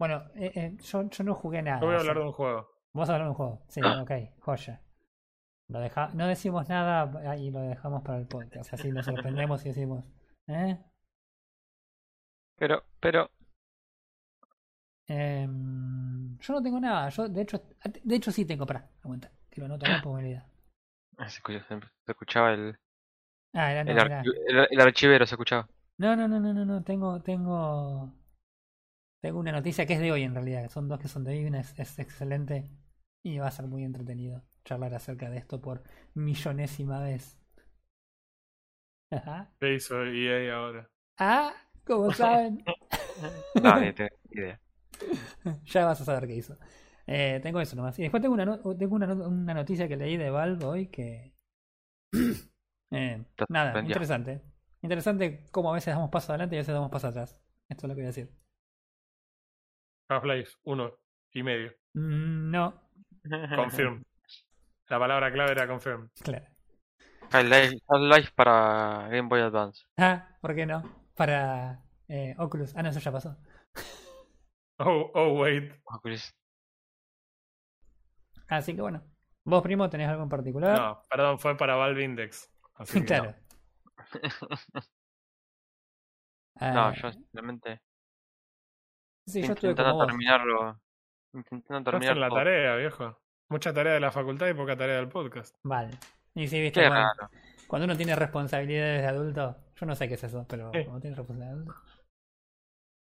Bueno, eh, eh, yo, yo no jugué nada. Yo voy a hablar de un juego. Vos hablar de un juego. Sí, ok, joya. Lo deja... No decimos nada y lo dejamos para el podcast. Así nos sorprendemos y decimos, ¿eh? Pero, pero, Em, yo no tengo nada. Yo, de hecho, de hecho sí tengo. Para, aguanta. Que lo anoto acá por me ah, se escucha- se se escuchaba el, Ah, era no, el, era- archi- el, el archivero, se escuchaba. No, no, no, no, no, no. Tengo, tengo. Tengo una noticia que es de hoy en realidad. Son dos que son de hoy. Una es, es excelente. Y va a ser muy entretenido charlar acerca de esto por millonésima vez. Ajá. ¿Qué hizo EA ahora? Ah, como saben. No, ni tengo idea. ya vas a saber qué hizo. Eh, tengo eso nomás. Y después tengo una, no- tengo una, no- una noticia que leí de Valve hoy que. eh, nada, interesante. Interesante cómo a veces damos paso adelante y a veces damos paso atrás. Esto es lo que voy a decir. Half-Life 1 y medio. Mm, No, Confirm. La palabra clave era confirm. claro. Half-Life para Game Boy Advance. Ah, ¿por qué no? Para eh, Oculus. Ah, no, eso ya pasó. Oh, oh, wait. Oculus. Así que bueno. ¿Vos, primo, tenés algo en particular? No, perdón, fue para Valve Index. Así que claro. No, Ah, yo simplemente sí, yo estuve como intentando vos. terminarlo. Intentando terminar la tarea, viejo. Mucha tarea de la facultad y poca tarea del podcast. Vale. Y sí, viste, Qué cuando, raro. cuando uno tiene responsabilidades de adulto, yo no sé qué es eso, pero Sí. cuando tiene responsabilidades de adulto.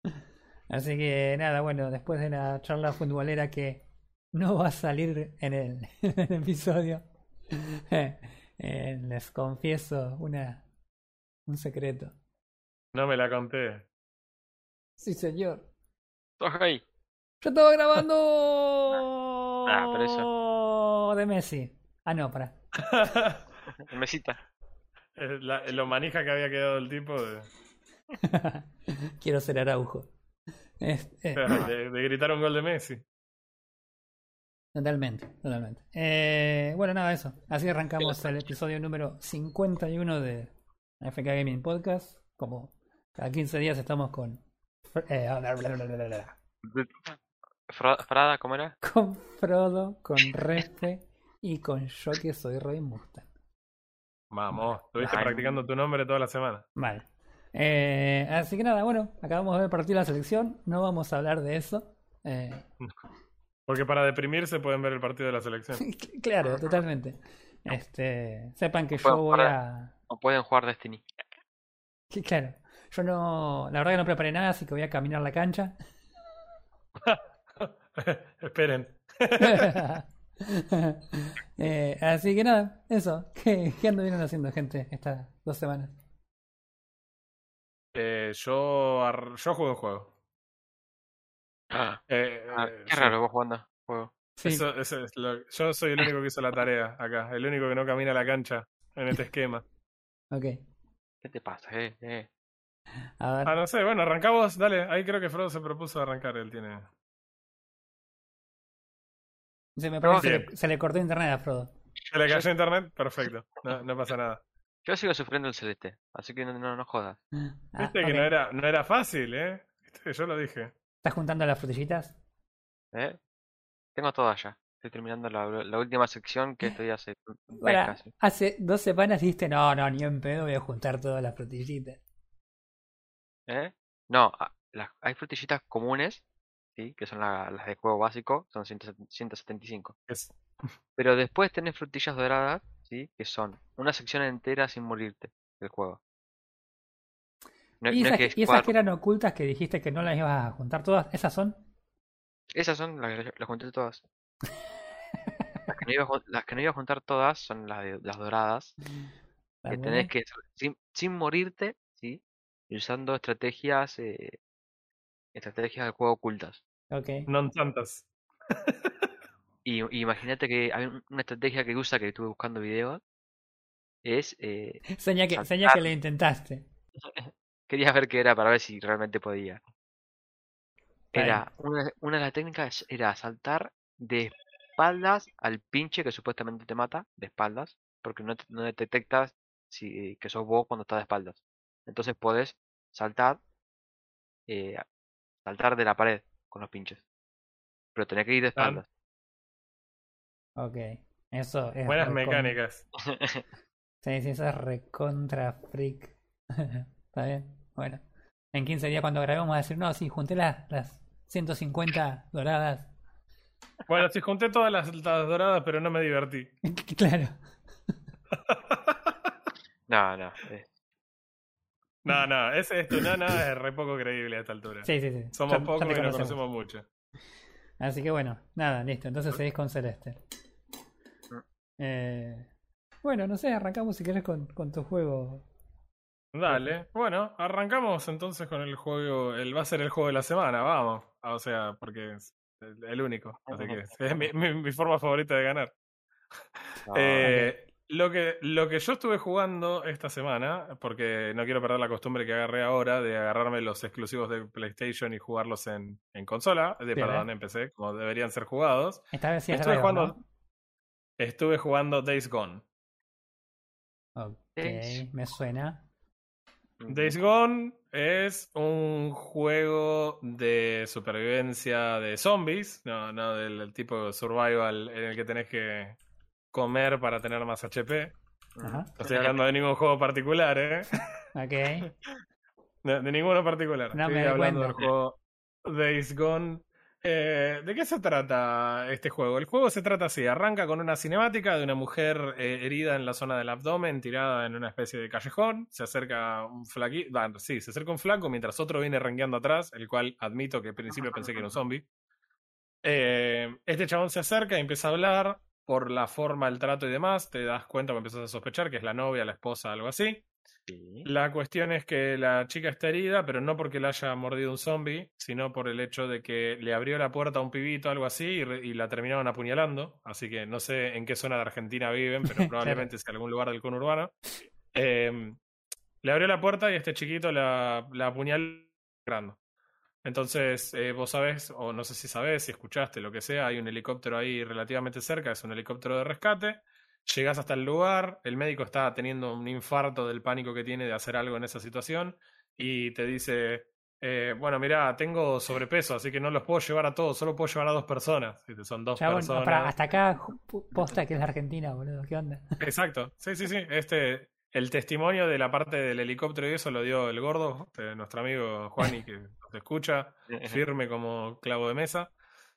Así que nada, bueno, después de la charla futbolera que no va a salir en el, en el episodio, eh, les confieso una un secreto. No me la conté. Sí, señor. Ok. Yo estaba grabando Ah, pero eso- de Messi. Ah, no, para. Mesita. La- lo manija que había quedado el tipo de, Quiero ser Araujo. Este, de- de gritar un gol de Messi. Totalmente, totalmente. Eh, bueno, nada, eso. Así arrancamos el episodio número 51 de FK Gaming Podcast. Como cada 15 días estamos con. Eh, bla, bla, bla, Frada, ¿cómo era? con Frodo, con Respe y con yo que soy Roy Mustang. Vamos, estuviste Ay. practicando tu nombre toda la semana. Vale. Eh, así que nada, bueno, acabamos de ver partir la selección. No vamos a hablar de eso. Eh, Porque para deprimirse pueden ver el partido de la selección. claro, totalmente. Este, sepan que yo voy a. O pueden jugar Destiny. Sí, claro. Yo no, la verdad que no preparé nada, así que voy a caminar la cancha. Esperen. Eh, así que nada, eso. ¿Qué, qué anduvieron haciendo, gente, estas dos semanas? Eh, yo, ar- yo juego un juego. Ah, Eh, ah, eh, qué sí. raro vos jugando juego. Sí, Eso- eso es lo- yo soy el único que hizo la tarea acá. El único que no camina la cancha en este esquema. ok. ¿Qué te pasa, eh? eh? A ver. Ah, no sé. Bueno, arrancamos. Dale. Ahí creo que Frodo se propuso arrancar. Él tiene. Se me parece que se le, se le cortó internet a Frodo. ¿Se le cayó internet? Perfecto. No, no pasa nada. Yo sigo sufriendo el celeste, así que no, no, no jodas. Ah, Viste que no era, no era fácil, ¿eh? Viste que yo lo dije. ¿Estás juntando las frutillitas? ¿Eh? Tengo todo allá. Estoy terminando la, la última sección que estoy hace hace dos semanas dijiste, no, no, ni en pedo voy a juntar todas las frutillitas. ¿Eh? No, ah, las- hay frutillitas comunes, ¿sí? Que son la- las de juego básico, son 170 175. Es- Pero después tenés frutillas doradas, ¿sí? Que son una sección entera sin morirte del juego. No, ¿Y no es esas, que y es esas jugar- que eran ocultas que dijiste que no las ibas a juntar todas? ¿Esas son? Esas son las, que- las junté todas. Las que, no iba a, jun- las que no iba a juntar todas son las, de- las doradas, ¿Las que tenés que, sin, sin morirte. Y usando estrategias, eh, estrategias del juego ocultas. Ok. Non tantas. Y, y imagínate que hay un- una estrategia que usa, que estuve buscando videos, es, eh, Seña que, saltar. seña que le intentaste. quería ver qué era para ver si realmente podía. Era, una, una de las técnicas era saltar de espaldas al pinche que supuestamente te mata, de espaldas, porque no, te- no detectas si, que sos vos cuando estás de espaldas. Entonces podés saltar, eh, saltar de la pared, con los pinches. Pero tenés que ir de espaldas. Ok. Eso es. Buenas mecánicas. Sí, sí, eso es recontra freak. Está bien. Bueno. En 15 días cuando grabemos vamos a decir, no, sí, junté las, las 150 doradas. Bueno, sí, junté todas las, las doradas, pero no me divertí. claro. No, no. eh, No, no, es esto, no, no, es re poco creíble a esta altura. Sí, sí, sí. Somos pocos y nos conocemos. mucho. Así que bueno, nada, listo. Entonces seguís con Celeste. Eh, bueno, no sé, arrancamos si querés con, con tu juego. Dale, bueno, arrancamos entonces con el juego, el va a ser el juego de la semana, vamos. Ah, O sea, porque es el, el único, así que es, es mi, mi- mi forma favorita de ganar. no, Eh, lo, que, lo que yo estuve jugando esta semana, porque no quiero perder la costumbre que agarré ahora de agarrarme los exclusivos de PlayStation y jugarlos en, en consola, de perdón, eh. en PC, como deberían ser jugados. Esta vez sí es Estuve jugando, ¿no? estuve jugando Days Gone. Ok, me suena. Days Gone es un juego de supervivencia de zombies, no, no del tipo survival en el que tenés que comer para tener más HP. Ajá. No estoy hablando de ningún juego particular, ¿eh? Ok. De, de ninguno particular. No estoy me hablando del juego Days Gone. Eh, ¿De qué se trata este juego? El juego se trata así, arranca con una cinemática de una mujer eh, herida en la zona del abdomen, tirada en una especie de callejón, se acerca un flaquito, sí, se acerca un flaco mientras otro viene rengueando atrás, el cual admito que al principio pensé que era un zombie. Eh, este chabón se acerca y empieza a hablar por la forma, el trato y demás, te das cuenta o empiezas a sospechar que es la novia, la esposa, algo así. Sí. La cuestión es que la chica está herida, pero no porque la haya mordido un zombie, sino por el hecho de que le abrió la puerta a un pibito, algo así, y la terminaron apuñalando. Así que no sé en qué zona de Argentina viven, pero probablemente sea algún lugar del conurbano. Eh, le abrió la puerta y este chiquito la, la apuñaló. Entonces, eh, vos sabés, o no sé si sabés, si escuchaste, lo que sea, hay un helicóptero ahí relativamente cerca, es un helicóptero de rescate. Llegas hasta el lugar, el médico está teniendo un infarto del pánico que tiene de hacer algo en esa situación y te dice, eh, bueno, mira, tengo sobrepeso, así que no los puedo llevar a todos, solo puedo llevar a dos personas. Son dos Chabón, personas. pará, hasta acá posta que es la Argentina, boludo. ¿Qué onda? Exacto, sí, sí, sí. Este, el testimonio de la parte del helicóptero y eso lo dio el gordo, eh, nuestro amigo Juani, que nos escucha, firme como clavo de mesa.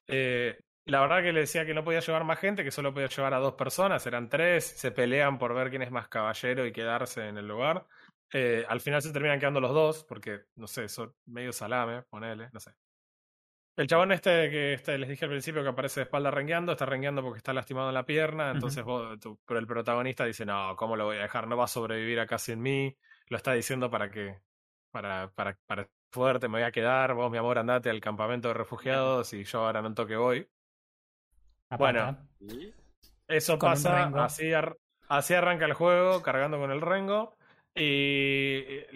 Eh, la verdad que le decía que no podía llevar más gente, que solo podía llevar a dos personas, eran tres, se pelean por ver quién es más caballero y quedarse en el lugar. Eh, al final se terminan quedando los dos, porque, no sé, son medio salame, ponele, no sé. El chabón este que este, les dije al principio que aparece de espalda rengueando, está rengueando porque está lastimado en la pierna, entonces vos, tú- pero el protagonista dice, no, ¿cómo lo voy a dejar? No va a sobrevivir acá sin mí, lo está diciendo para que, para, para, para fuerte, me voy a quedar, vos mi amor andate al campamento de refugiados y yo ahora no toque voy. Bueno. ¿no? Sí. Eso pasa, así, ar- así arranca el juego, cargando con el rengo. Y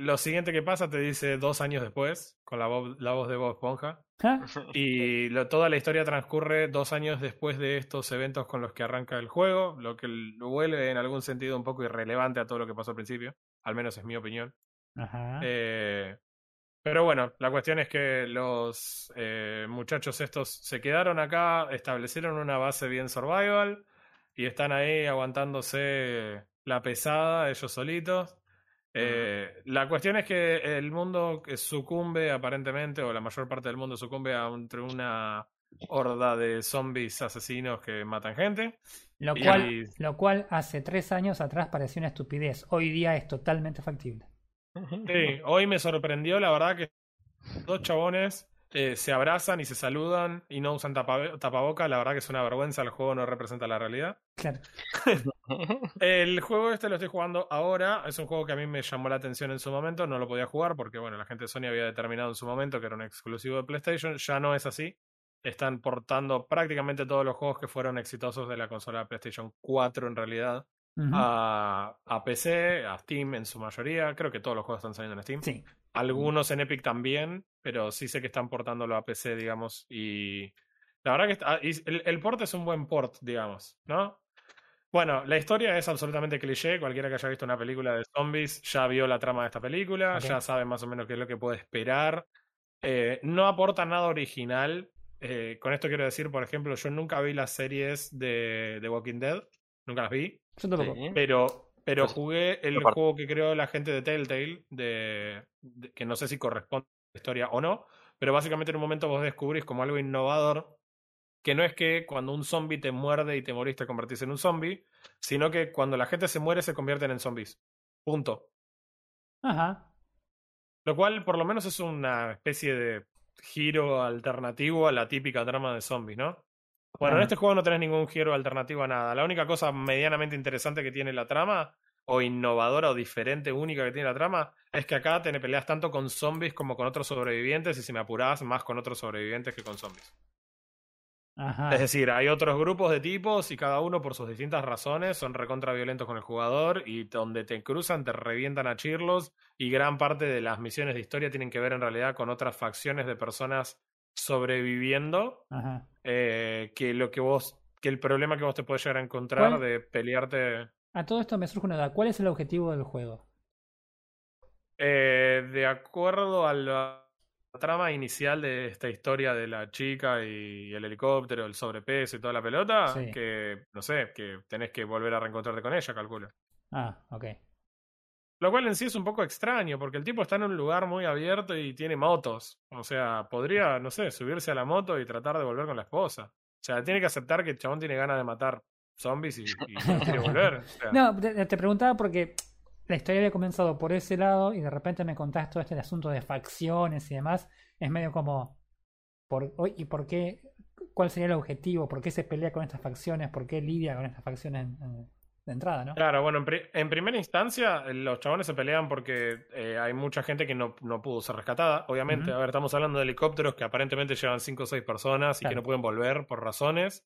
lo siguiente que pasa te dice dos años después, con la, voz- la voz de Bob Esponja. ¿Ah? Y lo- toda la historia transcurre dos años después de estos eventos con los que arranca el juego, lo que lo vuelve en algún sentido un poco irrelevante a todo lo que pasó al principio, al menos es mi opinión. Ajá. Eh, pero bueno, la cuestión es que los eh, muchachos estos se quedaron acá, establecieron una base bien survival y están ahí aguantándose la pesada ellos solitos. Eh, la cuestión es que el mundo sucumbe aparentemente, o la mayor parte del mundo sucumbe a entre una horda de zombies asesinos que matan gente. Lo y- cual, lo cual hace tres años atrás parecía una estupidez. Hoy día es totalmente factible. Sí, hoy me sorprendió, la verdad, que dos chabones eh, se abrazan y se saludan y no usan tapa- tapaboca. La verdad que es una vergüenza, el juego no representa la realidad. Claro. El juego este lo estoy jugando ahora. Es un juego que a mí me llamó la atención en su momento. No lo podía jugar porque, bueno, la gente de Sony había determinado en su momento que era un exclusivo de PlayStation. Ya no es así. Están portando prácticamente todos los juegos que fueron exitosos de la consola PlayStation 4 en realidad a, a PC, a Steam en su mayoría. Creo que todos los juegos están saliendo en Steam. Sí. Algunos en Epic también, pero sí sé que están portándolo a PC, digamos. Y la verdad que está- y el, el port es un buen port, digamos, ¿no? Bueno, la historia es absolutamente cliché. Cualquiera que haya visto una película de zombies ya vio la trama de esta película, ya sabe más o menos qué es lo que puede esperar. eh, no aporta nada original. Eh, con esto quiero decir, por ejemplo, yo nunca vi las series de, de Walking Dead, nunca las vi, Yo tampoco. Pero, pero jugué el juego que creó la gente de Telltale, de, de- que no sé si corresponde a la historia o no, pero básicamente en un momento vos descubrís como algo innovador, que no es que cuando un zombie te muerde y te morís te convertís en un zombie, sino que cuando la gente se muere se convierten en zombies. Punto. Ajá. Lo cual por lo menos es una especie de giro alternativo a la típica trama de zombies, ¿no? Bueno, en este juego no tenés ningún giro alternativo a nada. La única cosa medianamente interesante que tiene la trama, o innovadora o diferente, única que tiene la trama, es que acá te peleas tanto con zombies como con otros sobrevivientes, y si me apurás, más con otros sobrevivientes que con zombies. Ajá. Es decir, hay otros grupos de tipos y cada uno por sus distintas razones son recontra violentos con el jugador y donde te cruzan te revientan a chirlos y gran parte de las misiones de historia tienen que ver en realidad con otras facciones de personas sobreviviendo eh, que lo que vos que el problema que vos te puedes llegar a encontrar ¿Cuál? de pelearte A todo esto me surge una duda. ¿Cuál es el objetivo del juego? eh, de acuerdo a la trama inicial de esta historia de la chica y el helicóptero, el sobrepeso y toda la pelota, Sí. que no sé, que tenés que volver a reencontrarte con ella, calculo. Ah, ok. Lo cual en sí es un poco extraño, porque el tipo está en un lugar muy abierto y tiene motos. O sea, podría, no sé, subirse a la moto y tratar de volver con la esposa. O sea, tiene que aceptar que el chabón tiene ganas de matar zombies y, y no quiere volver. O sea, No, te, te preguntaba porque la historia había comenzado por ese lado y de repente me contás todo este asunto de facciones y demás. Es medio como, por, ¿y por qué? ¿Cuál sería el objetivo? ¿Por qué se pelea con estas facciones? ¿Por qué lidia con estas facciones de entrada, no? Claro, bueno, en, pri- en primera instancia, eh, los chabones se pelean porque eh, hay mucha gente que no, no pudo ser rescatada. Obviamente, a ver, estamos hablando de helicópteros que aparentemente llevan 5 o 6 personas y que no pueden volver por razones.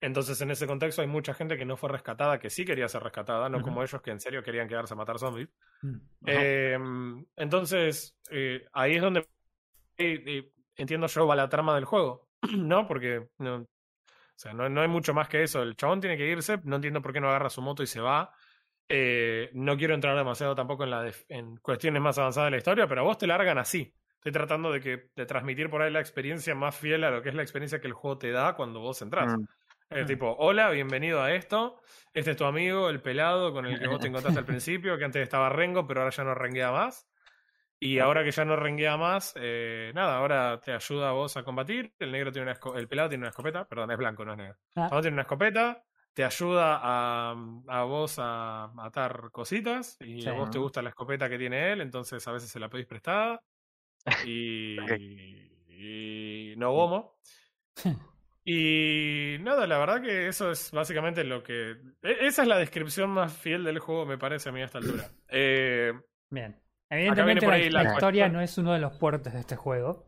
Entonces, en ese contexto, hay mucha gente que no fue rescatada, que sí quería ser rescatada, no como ellos que en serio querían quedarse a matar zombies. Mm. Eh, entonces, eh, ahí es donde entiendo yo va la trama del juego, ¿no? Porque no, o sea, no, no hay mucho más que eso. El chabón tiene que irse, no entiendo por qué no agarra su moto y se va. Eh, no quiero entrar demasiado tampoco en, la en cuestiones más avanzadas de la historia, pero a vos te largan así. Estoy tratando de, que, de transmitir por ahí la experiencia más fiel a lo que es la experiencia que el juego te da cuando vos entras. Mm. Mm. tipo, hola, bienvenido a esto. Este es tu amigo, el pelado con el que vos te encontraste al principio, que antes estaba rengo, pero ahora ya no renguea más. Y ahora que ya no renguea más, eh, nada, ahora te ayuda a vos a combatir. El negro tiene una el pelado tiene una escopeta, perdón, es blanco, no es negro. Ah. El pelado tiene una escopeta, te ayuda a, a vos a matar cositas. Y Sí. a vos te gusta la escopeta que tiene él, entonces a veces se la pedís prestada. Y no gomo. Y nada, la verdad que eso es básicamente lo que... e- Esa es la descripción más fiel del juego, me parece a mí a esta altura. Eh, Bien. Evidentemente por la, ahí la la historia no es uno de los puertos de este juego.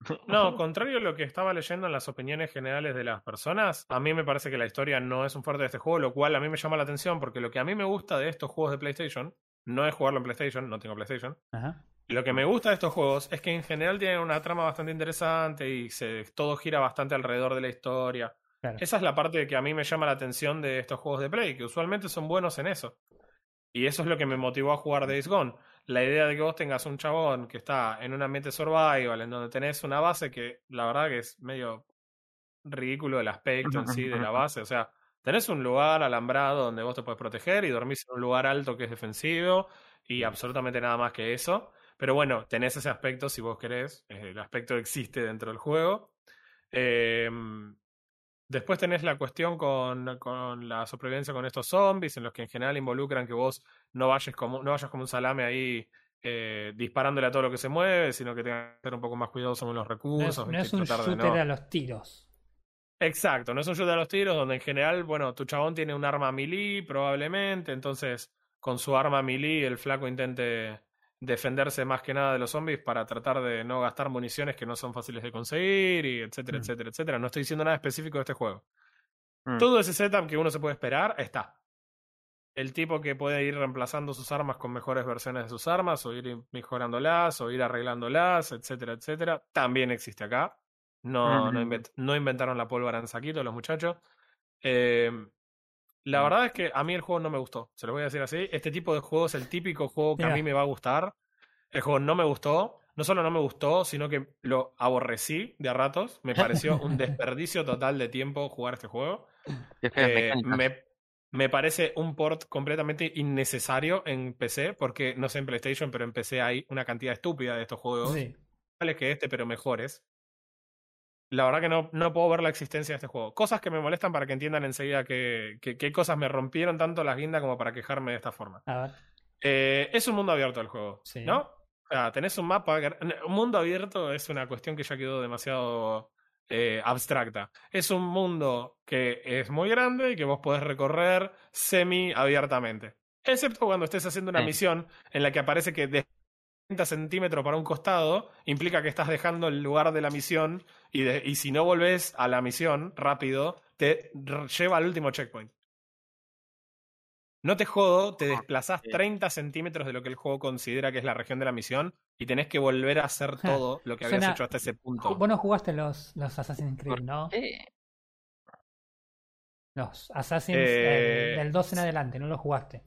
no, contrario a lo que estaba leyendo en las opiniones generales de las personas, a mí me parece que la historia no es un fuerte de este juego, lo cual a mí me llama la atención porque lo que a mí me gusta de estos juegos de PlayStation no es jugarlo en PlayStation, no tengo PlayStation. Ajá. Lo que me gusta de estos juegos es que en general tienen una trama bastante interesante y se, todo gira bastante alrededor de la historia. Claro. Esa es la parte que a mí me llama la atención de estos juegos de Play, que usualmente son buenos en eso. Y eso es lo que me motivó a jugar Days Gone. La idea de que vos tengas un chabón que está en un ambiente survival, en donde tenés una base que la verdad que es medio ridículo el aspecto en sí de la base. O sea, tenés un lugar alambrado donde vos te puedes proteger y dormís en un lugar alto que es defensivo y absolutamente nada más que eso. Pero bueno, tenés ese aspecto si vos querés. El aspecto existe dentro del juego. Eh, Después tenés la cuestión con, con la supervivencia con estos zombies, en los que en general involucran que vos no vayas como, no vayas como un salame ahí eh, disparándole a todo lo que se mueve, sino que tengas que ser un poco más cuidadoso con los No es, recursos. no es un Tratar de shooter no- a los tiros. Exacto, no es un shoot a los tiros, donde en general, bueno, tu chabón tiene un arma melee, probablemente, entonces con su arma melee el flaco intente defenderse más que nada de los zombies para tratar de no gastar municiones que no son fáciles de conseguir, y etcétera, Mm. etcétera, etcétera. No estoy diciendo nada específico de este juego. Mm. Todo ese setup que uno se puede esperar está. El tipo que puede ir reemplazando sus armas con mejores versiones de sus armas, o ir mejorándolas, o ir arreglándolas, etcétera, etcétera, también existe acá. No, invent- no inventaron la pólvora en saquito los muchachos. Eh, la verdad es que a mí el juego no me gustó, se lo voy a decir así. Este tipo de juego es el típico juego que a mí me va a gustar. El juego no me gustó. no solo no me gustó, sino que lo aborrecí de a ratos. Me pareció un desperdicio total de tiempo jugar este juego. Eh, me, me parece un port completamente innecesario en PC, porque no sé en PlayStation, pero en PC hay una cantidad estúpida de estos juegos. Sí. que este, pero mejores. La verdad que no, no puedo ver la existencia de este juego. Cosas que me molestan para que entiendan enseguida qué que, cosas me rompieron tanto las guindas como para quejarme de esta forma. A ver. Eh, es un mundo abierto el juego, ¿no? O sea, tenés un mapa. Un mundo abierto es una cuestión que ya quedó demasiado eh, abstracta. Es un mundo que es muy grande y que vos podés recorrer semi abiertamente. Excepto cuando estés haciendo una misión en la que aparece que de 30 centímetros para un costado implica que estás dejando el lugar de la misión y, y si no volvés a la misión rápido, te lleva al último checkpoint. No te jodo, te ah, desplazás 30 centímetros de lo que el juego considera que es la región de la misión y tenés que volver a hacer todo lo que habías hecho hasta ese punto. Vos no jugaste los, los Assassin's Creed, ¿no? Los Assassin's eh, del 2 en adelante, no los jugaste.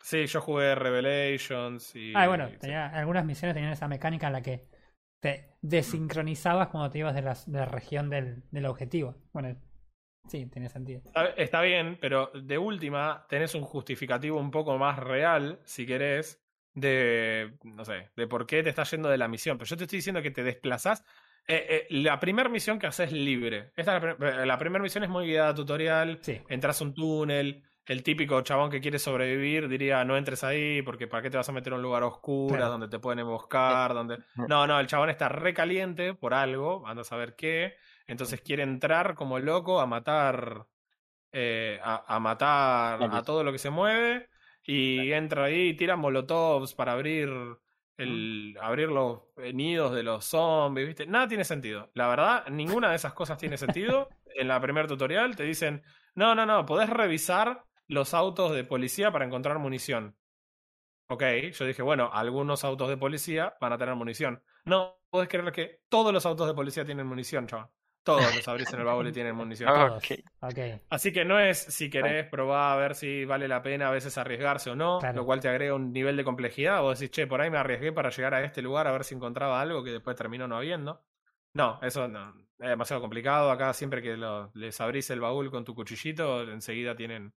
Sí, yo jugué Revelations y. Ah, bueno, tenía, algunas misiones tenían esa mecánica en la que te desincronizabas cuando te ibas de la, de la región del, del objetivo. Bueno, Sí, tiene sentido. Está, bien, pero de última tenés un justificativo un poco más real, si querés, de, no sé, de por qué te estás yendo de la misión. Pero yo te estoy diciendo que te desplazás. Eh, eh, la primera misión que haces libre. Esta, la, la primera misión es muy guiada tutorial. Sí. Entras a un túnel. El típico chabón que quiere sobrevivir diría no entres ahí porque para qué te vas a meter a un lugar oscuro donde te pueden emboscar, donde... No, no, el chabón está recaliente por algo, anda a saber qué. Entonces quiere entrar como loco a matar. Eh, a, matar a todo lo que se mueve. Y entra ahí y tira molotovs para abrir el abrir los nidos de los zombies, ¿viste? Nada tiene sentido. La verdad, ninguna de esas cosas tiene sentido. En la primer tutorial te dicen, no, no, no, podés revisar los autos de policía para encontrar munición. Ok, yo dije, bueno, algunos autos de policía van a tener munición. No, podés creer que todos los autos de policía tienen munición, chaval. Todos los abrís en el baúl y tienen munición. Okay. Así que no es si querés probar a ver si vale la pena a veces arriesgarse o no, lo cual te agrega un nivel de complejidad. O decís, che, por ahí me arriesgué para llegar a este lugar a ver si encontraba algo que después terminó no habiendo. No, eso no, es demasiado complicado. Acá siempre que les abrís el baúl con tu cuchillito, enseguida tienen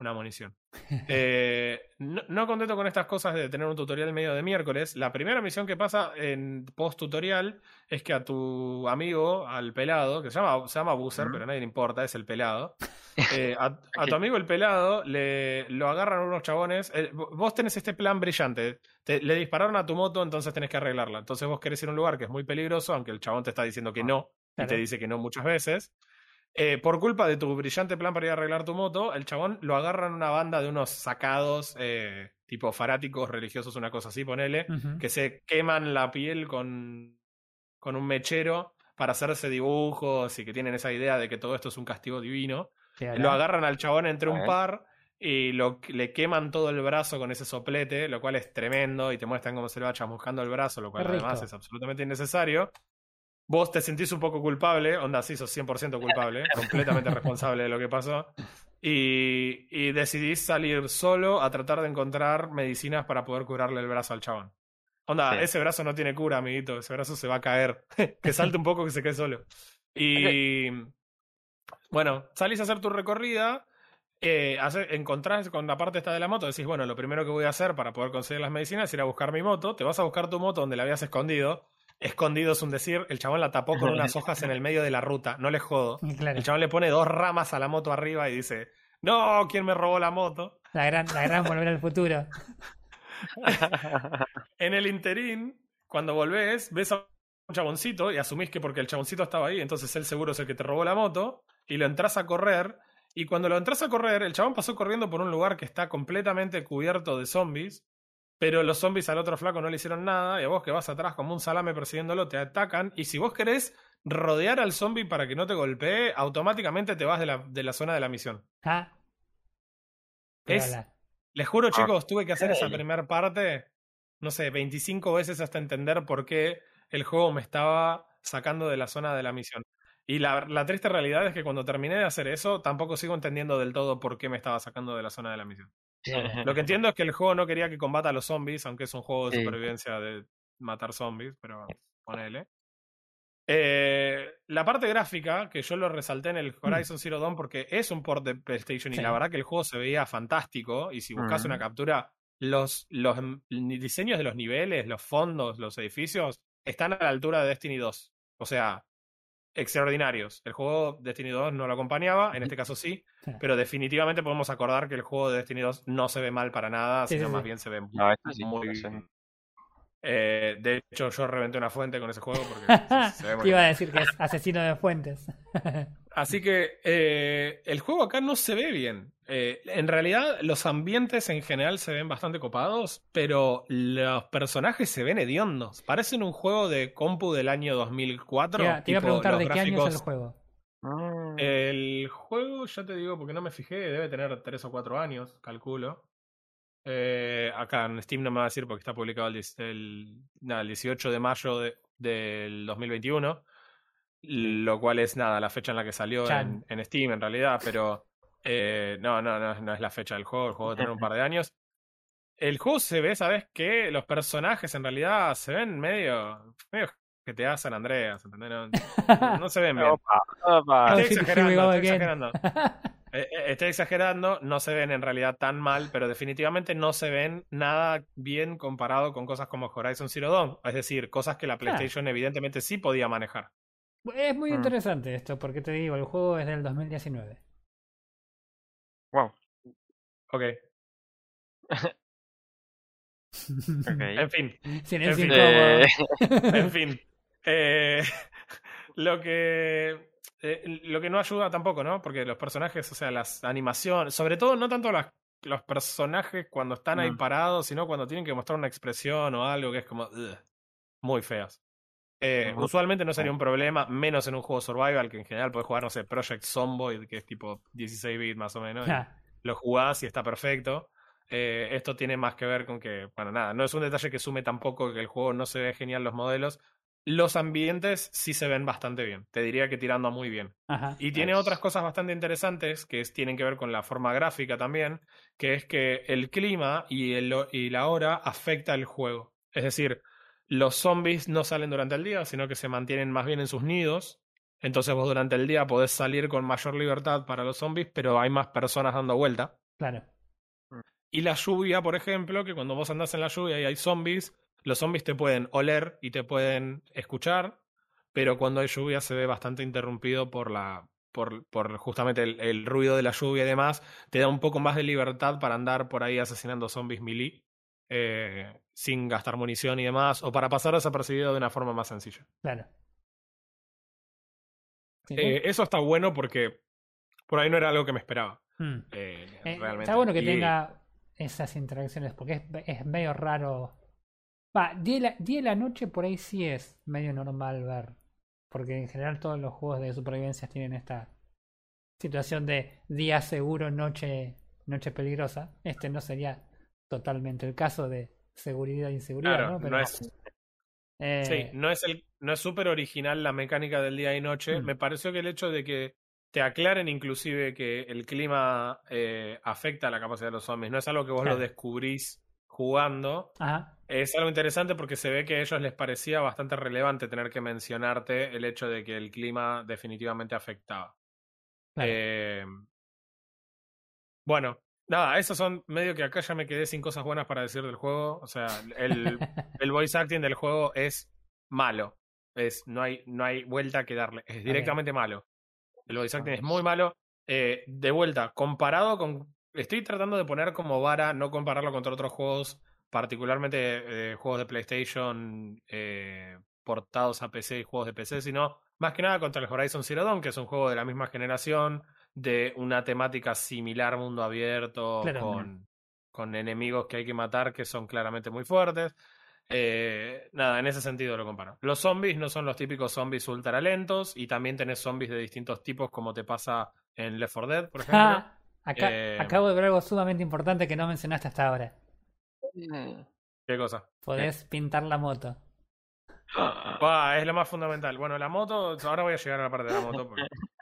una munición. Eh, no, contento con estas cosas de tener un tutorial medio de miércoles. La primera misión que pasa en post tutorial es que a tu amigo, al pelado, que se llama, se llama Boozer, pero a nadie le importa, es el pelado. Eh, a, tu amigo el pelado le lo agarran unos chabones. Eh, vos tenés este plan brillante. le dispararon a tu moto, entonces tenés que arreglarla. Entonces vos querés ir a un lugar que es muy peligroso, aunque el chabón te está diciendo que no, y te dice que no muchas veces. Eh, por culpa de tu brillante plan para ir a arreglar tu moto, el chabón lo agarra en una banda de unos sacados, eh, tipo faráticos religiosos, una cosa así, ponele, que se queman la piel con, con un mechero para hacerse dibujos y que tienen esa idea de que todo esto es un castigo divino. Lo agarran al chabón entre un par y lo, le queman todo el brazo con ese soplete, lo cual es tremendo y te muestran cómo se le va chamuscando el brazo, lo cual además es absolutamente innecesario. Vos te sentís un poco culpable, onda, sí, sos 100% culpable, completamente responsable de lo que pasó, y, y, decidís salir solo a tratar de encontrar medicinas para poder curarle el brazo al chabón. Onda, ese brazo no tiene cura, amiguito, ese brazo se va a caer. que salte un poco que se quede solo. Y bueno, salís a hacer tu recorrida, eh, encontrás con la parte esta de la moto, decís, bueno, lo primero que voy a hacer para poder conseguir las medicinas es ir a buscar mi moto, te vas a buscar tu moto donde la habías escondido, escondido es un decir, el chabón la tapó con unas hojas en el medio de la ruta, no le jodo. El chabón le pone dos ramas a la moto arriba y dice, no, ¿quién me robó la moto? La gran, la gran volver al futuro. en el interín, cuando volvés, ves a un chaboncito y asumís que porque el chaboncito estaba ahí, entonces él seguro es el que te robó la moto, y lo entras a correr, y cuando lo entras a correr, el chabón pasó corriendo por un lugar que está completamente cubierto de zombies, pero los zombies al otro flaco no le hicieron nada y a vos que vas atrás como un salame persiguiéndolo te atacan y si vos querés rodear al zombie para que no te golpee, automáticamente te vas de la, de la zona de la misión. Ah. Es, les juro ah. chicos, tuve que hacer esa primera parte, no sé, 25 veces hasta entender por qué el juego me estaba sacando de la zona de la misión. Y la, la, triste realidad es que cuando terminé de hacer eso, tampoco sigo entendiendo del todo por qué me estaba sacando de la zona de la misión. Lo que entiendo es que el juego no quería que combata a los zombies, aunque es un juego de supervivencia de matar zombies, pero ponele. Eh, la parte gráfica, que yo lo resalté en el Horizon Zero Dawn porque es un port de PlayStation y la verdad que el juego se veía fantástico. Y si buscas una Ujú. captura, los, los diseños de los niveles, los fondos, los edificios están a la altura de Destiny 2. O sea, extraordinarios. El juego Destiny 2 no lo acompañaba, en este caso sí, Sí. pero definitivamente podemos acordar que el juego de Destiny 2 no se ve mal para nada, Sí, sino sí, más bien se ve sí, muy bien. Eh, de hecho, yo reventé una fuente con ese juego porque se, se ve muy Te iba a bien. decir que es asesino de fuentes. Así que eh, el juego acá no se ve bien. Eh, en realidad, los ambientes en general se ven bastante copados, pero los personajes se ven hediondos. Parecen un juego de compu del año 2004. te iba, te iba a preguntar de qué año es el juego. Mm. El juego, ya te digo, porque no me fijé, debe tener 3 o 4 años, calculo. Eh, acá en Steam no me va a decir porque está publicado el, diez- el- nada, el 18 de mayo de- del 2021, lo cual es nada, la fecha en la que salió en, en Steam en realidad, pero eh, no, no, no, no es la fecha del juego, el juego debe tener un par de años. El juego se ve, ¿sabes qué? Los personajes en realidad se ven medio, medio que te San Andreas, ¿entendés? No, no se ven bien. Opa, opa. Estoy exagerando, estoy exagerando. Eh, eh, estoy exagerando, no se ven en realidad tan mal, pero definitivamente no se ven nada bien comparado con cosas como Horizon Zero Dawn. Es decir, cosas que la PlayStation evidentemente sí podía manejar. Es muy Mm. interesante esto, porque te digo, el juego es del 2019. Wow. Ok, Ok. en fin, Silencio En fin. Eh, en fin. Eh, lo que eh, lo que no ayuda tampoco, ¿no? Porque los personajes, o sea, las animaciones, sobre todo no tanto las, los personajes cuando están ahí Mm. parados, sino cuando tienen que mostrar una expresión o algo que es como ugh, muy feas. Eh. Usualmente no sería un problema, menos en un juego survival, que en general puedes jugar, no sé, Project Zomboid, que es tipo 16 bits más o menos. Ah, lo jugás y está perfecto. Eh, esto tiene más que ver con que, bueno, nada, no es un detalle que sume tampoco que el juego no se ve genial los modelos. Los ambientes sí se ven bastante bien, te diría que tirando muy bien. ajá. Y tiene Nice. otras cosas bastante interesantes que es- tienen que ver con la forma gráfica también, que es que el clima y, el, y la hora afecta el juego. Es decir, los zombies no salen durante el día, sino que se mantienen más bien en sus nidos. Entonces vos durante el día podés salir con mayor libertad para los zombies, pero hay más personas dando vuelta. Claro. Y la lluvia, por ejemplo, que cuando vos andás en la lluvia y hay zombies, los zombies te pueden oler y te pueden escuchar, pero cuando hay lluvia se ve bastante interrumpido por la por, por justamente el, el ruido de la lluvia y demás, te da un poco más de libertad para andar por ahí asesinando zombies melee eh, sin gastar munición y demás, o para pasar desapercibido de una forma más sencilla. Claro. Sí, Eh, eso está bueno porque por ahí no era algo que me esperaba. mm. eh, realmente. está bueno que Y- tenga esas interacciones, porque es, es medio raro. Va, día y, la, día y la noche por ahí sí es medio normal ver. Porque en general todos los juegos de supervivencia tienen esta situación de día seguro, noche, noche peligrosa. Este no sería totalmente el caso de seguridad e inseguridad, Claro, ¿no? no es, eh, Sí, no es el, no es súper original la mecánica del día y noche. Mm. Me pareció que el hecho de que te aclaren inclusive que el clima eh, afecta la capacidad de los zombies, no es algo que vos Claro. lo descubrís jugando. Ajá, Es algo interesante porque se ve que a ellos les parecía bastante relevante tener que mencionarte el hecho de que el clima definitivamente afectaba. claro. Eh, bueno, nada, esos son medio que acá ya me quedé sin cosas buenas para decir del juego. O sea, el, el voice acting del juego es malo. Es, no, hay, no hay vuelta que darle. Es directamente malo. El voice acting es muy malo. Eh, de vuelta, comparado con. Estoy tratando de poner como vara, no compararlo contra otros juegos, particularmente eh, juegos de PlayStation eh, portados a PC y juegos de PC, sino más que nada contra el Horizon Zero Dawn, que es un juego de la misma generación, de una temática similar, mundo abierto, Claro. con, con enemigos que hay que matar que son claramente muy fuertes. Eh, nada, en ese sentido lo comparo. Los zombies no son los típicos zombies ultra lentos y también tenés zombies de distintos tipos como te pasa en Left 4 Dead, por ejemplo. Ah, acá, eh, acabo de ver algo sumamente importante que no mencionaste hasta ahora. Mm. ¿Qué cosa? Podés pintar la moto. Ah, es lo más fundamental. Bueno, la moto, ahora voy a llegar a la parte de la moto porque.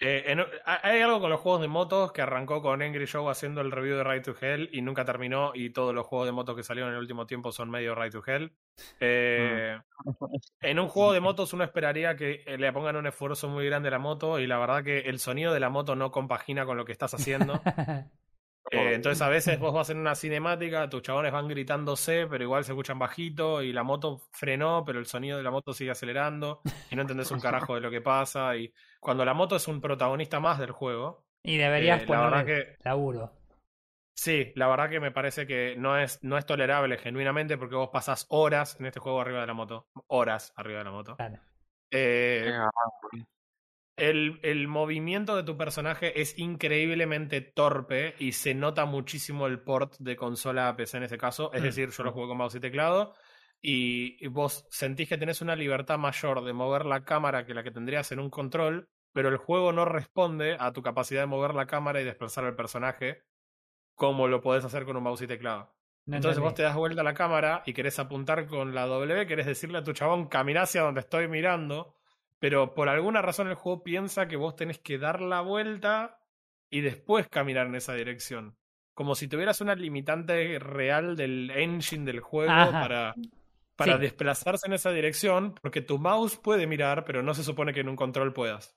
Eh, en- hay algo con los juegos de motos que arrancó con Angry Joe haciendo el review de Ride to Hell y nunca terminó y todos los juegos de motos que salieron en el último tiempo son medio Ride to Hell. Eh, En un juego de motos uno esperaría que eh, le pongan un esfuerzo muy grande a la moto y la verdad que el sonido de la moto no compagina con lo que estás haciendo. Eh, entonces a veces vos vas en una cinemática, tus chabones van gritándose, pero igual se escuchan bajito y la moto frenó, pero el sonido de la moto sigue acelerando y no entendés un carajo de lo que pasa. Y cuando la moto es un protagonista más del juego, y deberías eh, la verdad ponerle que laburo. sí, la verdad que me parece que no es, no es tolerable genuinamente porque vos pasás horas en este juego arriba de la moto, horas arriba de la moto. Claro. Eh. El, el movimiento de tu personaje es increíblemente torpe y se nota muchísimo el port de consola a PC en ese caso. Es Mm, decir, yo lo juego con mouse y teclado y vos sentís que tenés una libertad mayor de mover la cámara que la que tendrías en un control, pero el juego no responde a tu capacidad de mover la cámara y desplazar el personaje como lo podés hacer con un mouse y teclado. No Entonces vos te das vuelta a la cámara y querés apuntar con la W, querés decirle a tu chabón, caminá hacia donde estoy mirando, pero por alguna razón el juego piensa que vos tenés que dar la vuelta y después caminar en esa dirección. Como si tuvieras una limitante real del engine del juego Ajá. para, para Sí. desplazarse en esa dirección, porque tu mouse puede mirar, pero no se supone que en un control puedas.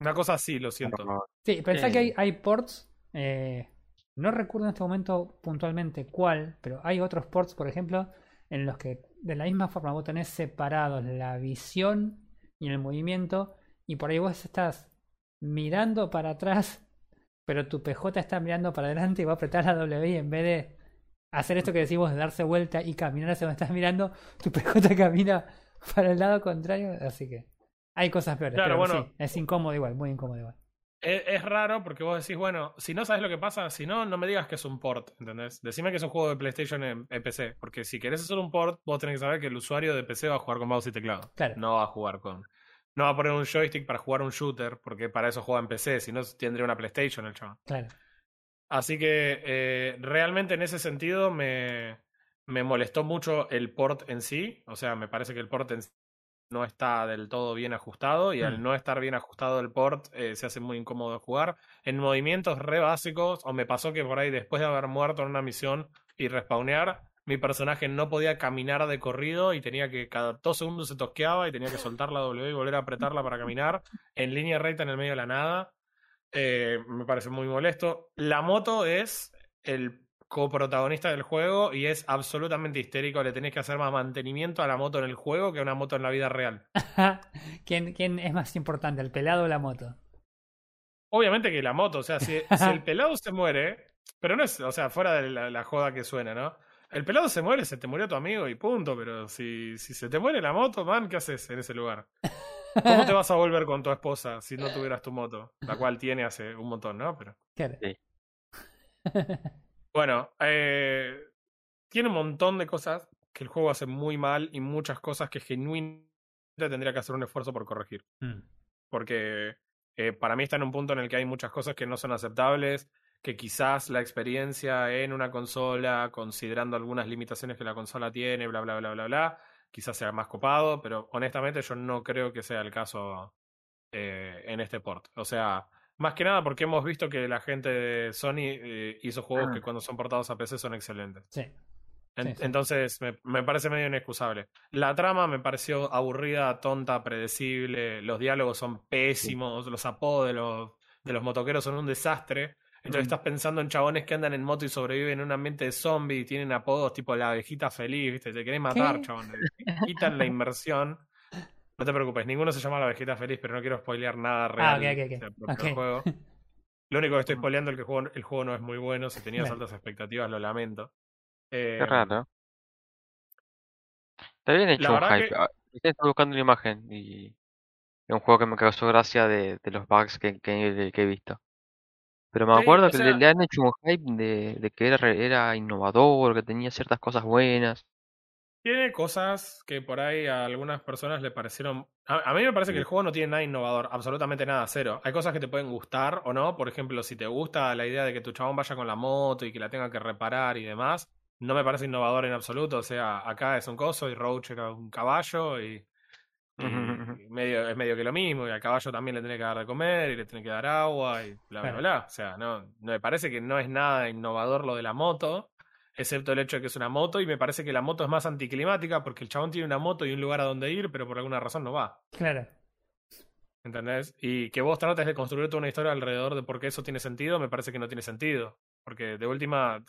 Una cosa así, lo siento. Sí, pensá Eh. que hay, hay ports. eh, no recuerdo en este momento puntualmente cuál, pero hay otros ports, por ejemplo, en los que de la misma forma vos tenés separados la visión y el movimiento, y por ahí vos estás mirando para atrás, pero tu PJ está mirando para adelante y va a apretar la W y en vez de hacer esto que decimos de darse vuelta y caminar hacia donde estás mirando, tu PJ camina para el lado contrario, así que hay cosas peores. Claro, pero bueno. sí, es incómodo igual, muy incómodo igual. Es, es raro porque vos decís, bueno, si no sabes lo que pasa, si no, no me digas que es un port, ¿entendés? Decime que es un juego de PlayStation en, en PC, porque si querés hacer un port, vos tenés que saber que el usuario de PC va a jugar con mouse y teclado. Claro. No va a jugar con... No va a poner un joystick para jugar un shooter, porque para eso juega en PC, si no tendría una PlayStation el chaval. Claro. Así que eh, realmente en ese sentido me, me molestó mucho el port en sí. O sea, me parece que el port en sí no está del todo bien ajustado y al Mm. no estar bien ajustado el port eh, se hace muy incómodo de jugar. En movimientos re básicos, o me pasó que por ahí después de haber muerto en una misión y respawnear, mi personaje no podía caminar de corrido y tenía que cada dos segundos se tosqueaba y tenía que soltar la W y volver a apretarla para caminar en línea recta en el medio de la nada. Eh, me parece muy molesto. La moto es el coprotagonista del juego y es absolutamente histérico. Le tenés que hacer más mantenimiento a la moto en el juego que a una moto en la vida real. ¿Quién, ¿Quién es más importante, el pelado o la moto? Obviamente que la moto, o sea, si, si el pelado se muere, pero no es, o sea, fuera de la, la joda que suena, ¿no? El pelado se muere, se te murió tu amigo y punto, pero si, si se te muere la moto, man, ¿qué haces en ese lugar? ¿Cómo te vas a volver con tu esposa si no tuvieras tu moto? La cual tiene hace un montón, ¿no? Pero Claro. bueno, eh, tiene un montón de cosas que el juego hace muy mal y muchas cosas que genuinamente tendría que hacer un esfuerzo por corregir. Mm. porque eh, para mí está en un punto en el que hay muchas cosas que no son aceptables, que quizás la experiencia en una consola, considerando algunas limitaciones que la consola tiene, bla, bla, bla, bla, bla, quizás sea más copado, pero honestamente yo no creo que sea el caso eh, en este port. O sea, más que nada porque hemos visto que la gente de Sony eh, hizo juegos Ah. que cuando son portados a PC son excelentes. Sí. En- Sí, sí. Entonces me, me parece medio inexcusable. La trama me pareció aburrida, tonta, predecible. Los diálogos son pésimos. Los apodos de los, de los motoqueros son un desastre. Entonces Mm. estás pensando en chabones que andan en moto y sobreviven en un ambiente de zombies y tienen apodos tipo la abejita feliz, ¿viste? Te querés matar, ¿Qué? chabón. Quitan la inversión. No te preocupes, ninguno se llama la abejita feliz, pero no quiero spoilear nada real Ah, ok, ok, ok. del juego. Lo único que estoy Mm. spoileando es que el juego, el juego no es muy bueno. Si tenías altas expectativas, lo lamento. Eh, Qué raro. Está bien hecho un hype. que- Ah, Estoy buscando una imagen y es un juego que me causó gracia de, de los bugs que, que, que he visto. Pero me Sí, acuerdo que le, sea- le han hecho un hype de, de que era innovador, que tenía ciertas cosas buenas. Tiene cosas que por ahí a algunas personas le parecieron. A, a mí me parece que el juego no tiene nada innovador, absolutamente nada, cero. Hay cosas que te pueden gustar o no. Por ejemplo, si te gusta la idea de que tu chabón vaya con la moto y que la tenga que reparar y demás, no me parece innovador en absoluto. O sea, acá es un coso y Roach era un caballo y Y medio, es medio que lo mismo, y al caballo también le tiene que dar de comer, y le tiene que dar agua, y bla, bla, bla. O sea, no, no me parece que no es nada innovador lo de la moto, excepto el hecho de que es una moto, y me parece que la moto es más anticlimática porque el chabón tiene una moto y un lugar a donde ir, pero por alguna razón no va. Claro. ¿Entendés? Y que vos trates de construir toda una historia alrededor de por qué eso tiene sentido, me parece que no tiene sentido. Porque de última,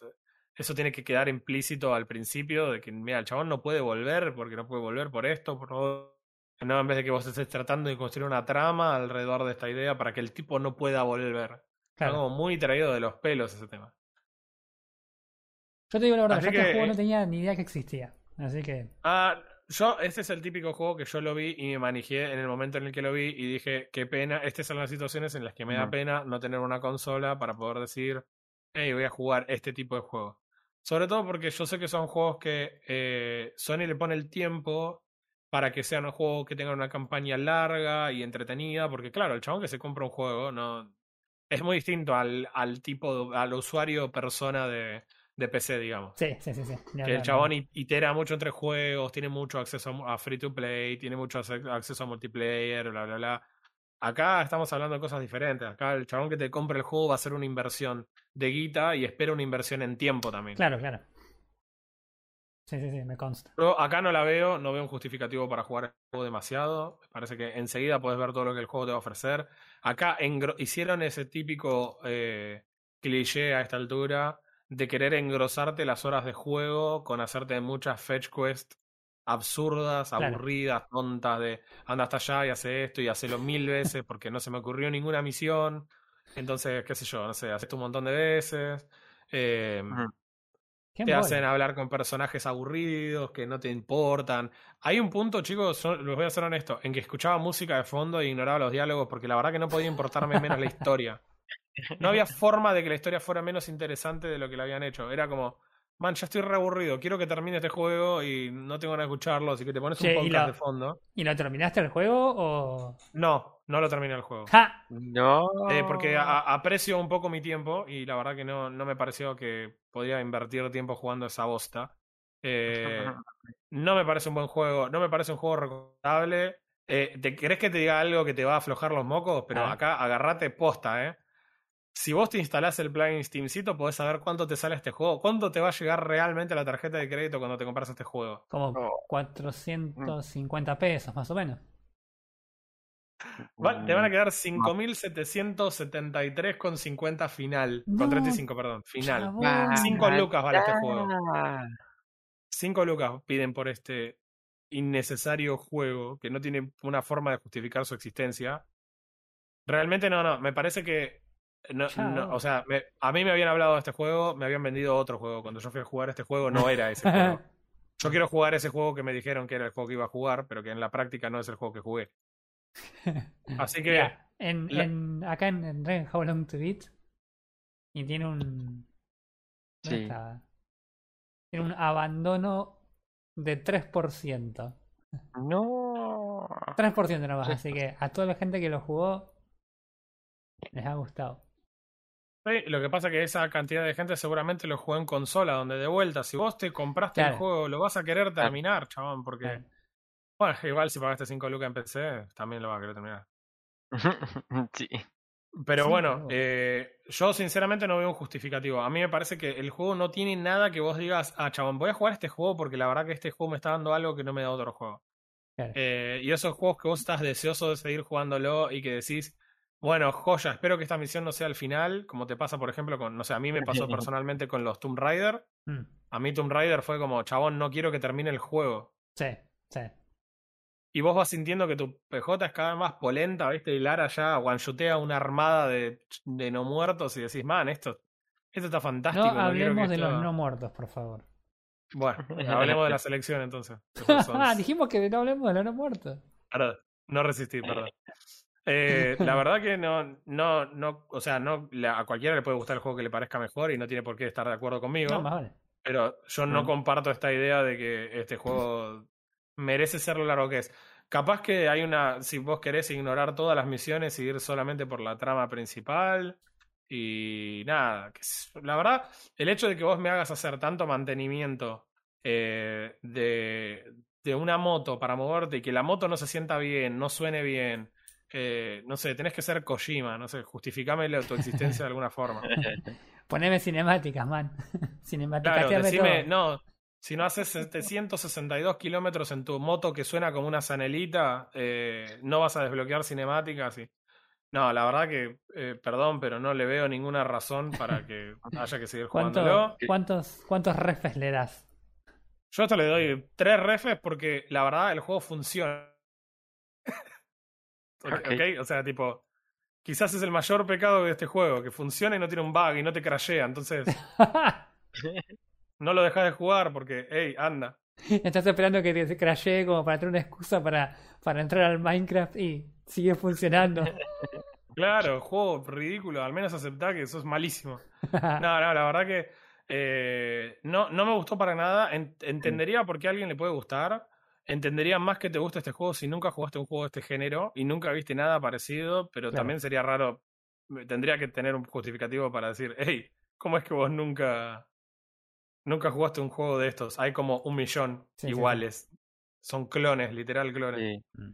eso tiene que quedar implícito al principio de que, mira, el chabón no puede volver porque no puede volver por esto, por lo No, en vez de que vos estés tratando de construir una trama alrededor de esta idea para que el tipo no pueda volver. Está Claro. como muy traído de los pelos ese tema. Yo te digo la verdad, Así yo este juego no tenía ni idea que existía. Así que. Ah, yo, este es el típico juego que yo lo vi y me manejé en el momento en el que lo vi y dije, qué pena, estas son las situaciones en las que me da pena no tener una consola para poder decir, hey, voy a jugar este tipo de juego. Sobre todo porque yo sé que son juegos que eh, Sony le pone el tiempo para que sean juegos que tengan una campaña larga y entretenida, porque claro, el chabón que se compra un juego no es muy distinto al, al tipo, al usuario persona de, de PC, digamos. Sí, sí, sí. sí. Que el chabón itera mucho entre juegos, tiene mucho acceso a free to play, tiene mucho acceso a multiplayer, bla, bla, bla. Acá estamos hablando de cosas diferentes. Acá el chabón que te compra el juego va a hacer una inversión de guita y espera una inversión en tiempo también. Claro, claro. Sí, sí, sí, me consta. Yo acá no la veo, no veo un justificativo para jugar el juego demasiado. Me parece que enseguida puedes ver todo lo que el juego te va a ofrecer. Acá hicieron ese típico eh, cliché a esta altura de querer engrosarte las horas de juego con hacerte muchas fetch quests absurdas, Claro. aburridas, tontas de anda hasta allá y hace esto y hacelo mil veces porque no se me ocurrió ninguna misión. Entonces, qué sé yo, no sé, haces esto un montón de veces. Eh. ¿Qué te hacen hablar con personajes aburridos que no te importan. Hay un punto, chicos, yo les voy a ser honesto, en que escuchaba música de fondo e ignoraba los diálogos porque la verdad que no podía importarme menos la historia. No había forma de que la historia fuera menos interesante de lo que la habían hecho. Era como, man, ya estoy re aburrido, quiero que termine este juego y no tengo ganas de escucharlo, así que te pones Che, un podcast la- de fondo. ¿Y lo terminaste el juego o.? No, no lo terminé el juego. ¡Ja! No. Eh, porque a- aprecio un poco mi tiempo y la verdad que no, no me pareció que podía invertir tiempo jugando esa bosta. Eh, no me parece un buen juego, no me parece un juego recomendable. Eh, ¿te crees que te diga algo que te va a aflojar los mocos? Pero Ah. acá agarrate posta, ¿eh? Si vos te instalás el plugin Steamcito, podés saber cuánto te sale este juego, cuánto te va a llegar realmente a la tarjeta de crédito cuando te compras este juego. Como Oh. 450 pesos, más o menos. Va- te van Mm. a quedar 5.773,50 final. No, con 35, perdón. Final. Chabón. Cinco lucas vale este juego. Ah, 5 lucas piden por este innecesario juego que no tiene una forma de justificar su existencia. Realmente no, no, me parece que... No, o sea, me- a mí me habían hablado de este juego, me habían vendido otro juego. Cuando yo fui a jugar este juego no era ese juego. Yo quiero jugar ese juego que me dijeron que era el juego que iba a jugar, pero que en la práctica no es el juego que jugué. Así que... En, la- en- acá en, en How Long to Beat y tiene un ¿dónde Sí. estaba? tiene un abandono de 3%. No. 3% nomás, Sí. así que a toda la gente que lo jugó les ha gustado. Sí, lo que pasa es que esa cantidad de gente seguramente lo jugó en consola, donde de vuelta, si vos te compraste Claro. el juego, lo vas a querer terminar, chabón, porque... Claro. Bueno, igual si pagaste 5 lucas en PC, también lo vas a querer terminar. sí. Pero Sí, bueno, eh, yo sinceramente no veo un justificativo. A mí me parece que el juego no tiene nada que vos digas, ah, chabón, voy a jugar este juego porque la verdad que este juego me está dando algo que no me da otro juego. Claro. Eh, y esos juegos que vos estás deseoso de seguir jugándolo y que decís, bueno, joya, espero que esta misión no sea el final, como te pasa, por ejemplo, con, no sé, a mí me pasó personalmente con los Tomb Raider. Mm, A mí Tomb Raider fue como, chabón, no quiero que termine el juego. sí, sí. Y vos vas sintiendo que tu PJ es cada vez más polenta, ¿viste? Y Lara ya one-shotea una armada de, de no muertos y decís, man, esto, esto está fantástico. No hablemos de esto-". los no muertos, por favor. Bueno, hablemos de la selección entonces. Ah, dijimos que no hablemos de los no muertos. Perdón, no resistí, perdón. Eh, la verdad que no, no, no, o sea, no, a cualquiera le puede gustar el juego que le parezca mejor y no tiene por qué estar de acuerdo conmigo. No, más vale. Pero yo no comparto esta idea de que este juego merece ser lo largo que es. Capaz que hay una, si vos querés ignorar todas las misiones y ir solamente por la trama principal y nada, que la verdad, el hecho de que vos me hagas hacer tanto mantenimiento eh, de, de una moto para moverte y que la moto no se sienta bien, no suene bien, eh, no sé, tenés que ser Kojima, no sé, justificame tu existencia de alguna forma. Poneme cinemáticas, man. cinemáticas. Claro, decime, no, si no haces 762 kilómetros en tu moto que suena como una zanelita, eh, no vas a desbloquear cinemáticas y... No, la verdad que, eh, perdón, pero no le veo ninguna razón para que haya que seguir jugándolo. ¿Cuántos, ¿Cuántos refes le das? Yo esto le doy tres refes porque la verdad el juego funciona. Okay. O sea, tipo, quizás es el mayor pecado de este juego, que funciona y no tiene un bug y no te crashea, entonces no lo dejas de jugar porque, hey, anda. Estás esperando que te crashee como para tener una excusa para, para entrar al Minecraft y sigue funcionando. Claro, juego ridículo, al menos aceptá que eso es malísimo. No, no, la verdad que eh, no, no me gustó para nada. entendería por qué a alguien le puede gustar. Entendería más que te gusta este juego si nunca jugaste un juego de este género y nunca viste nada parecido, pero también sería raro. Tendría que tener un justificativo para decir, hey, ¿cómo es que vos nunca, nunca jugaste un juego de estos? Hay como un millón iguales. Son clones, literal clones. Mm.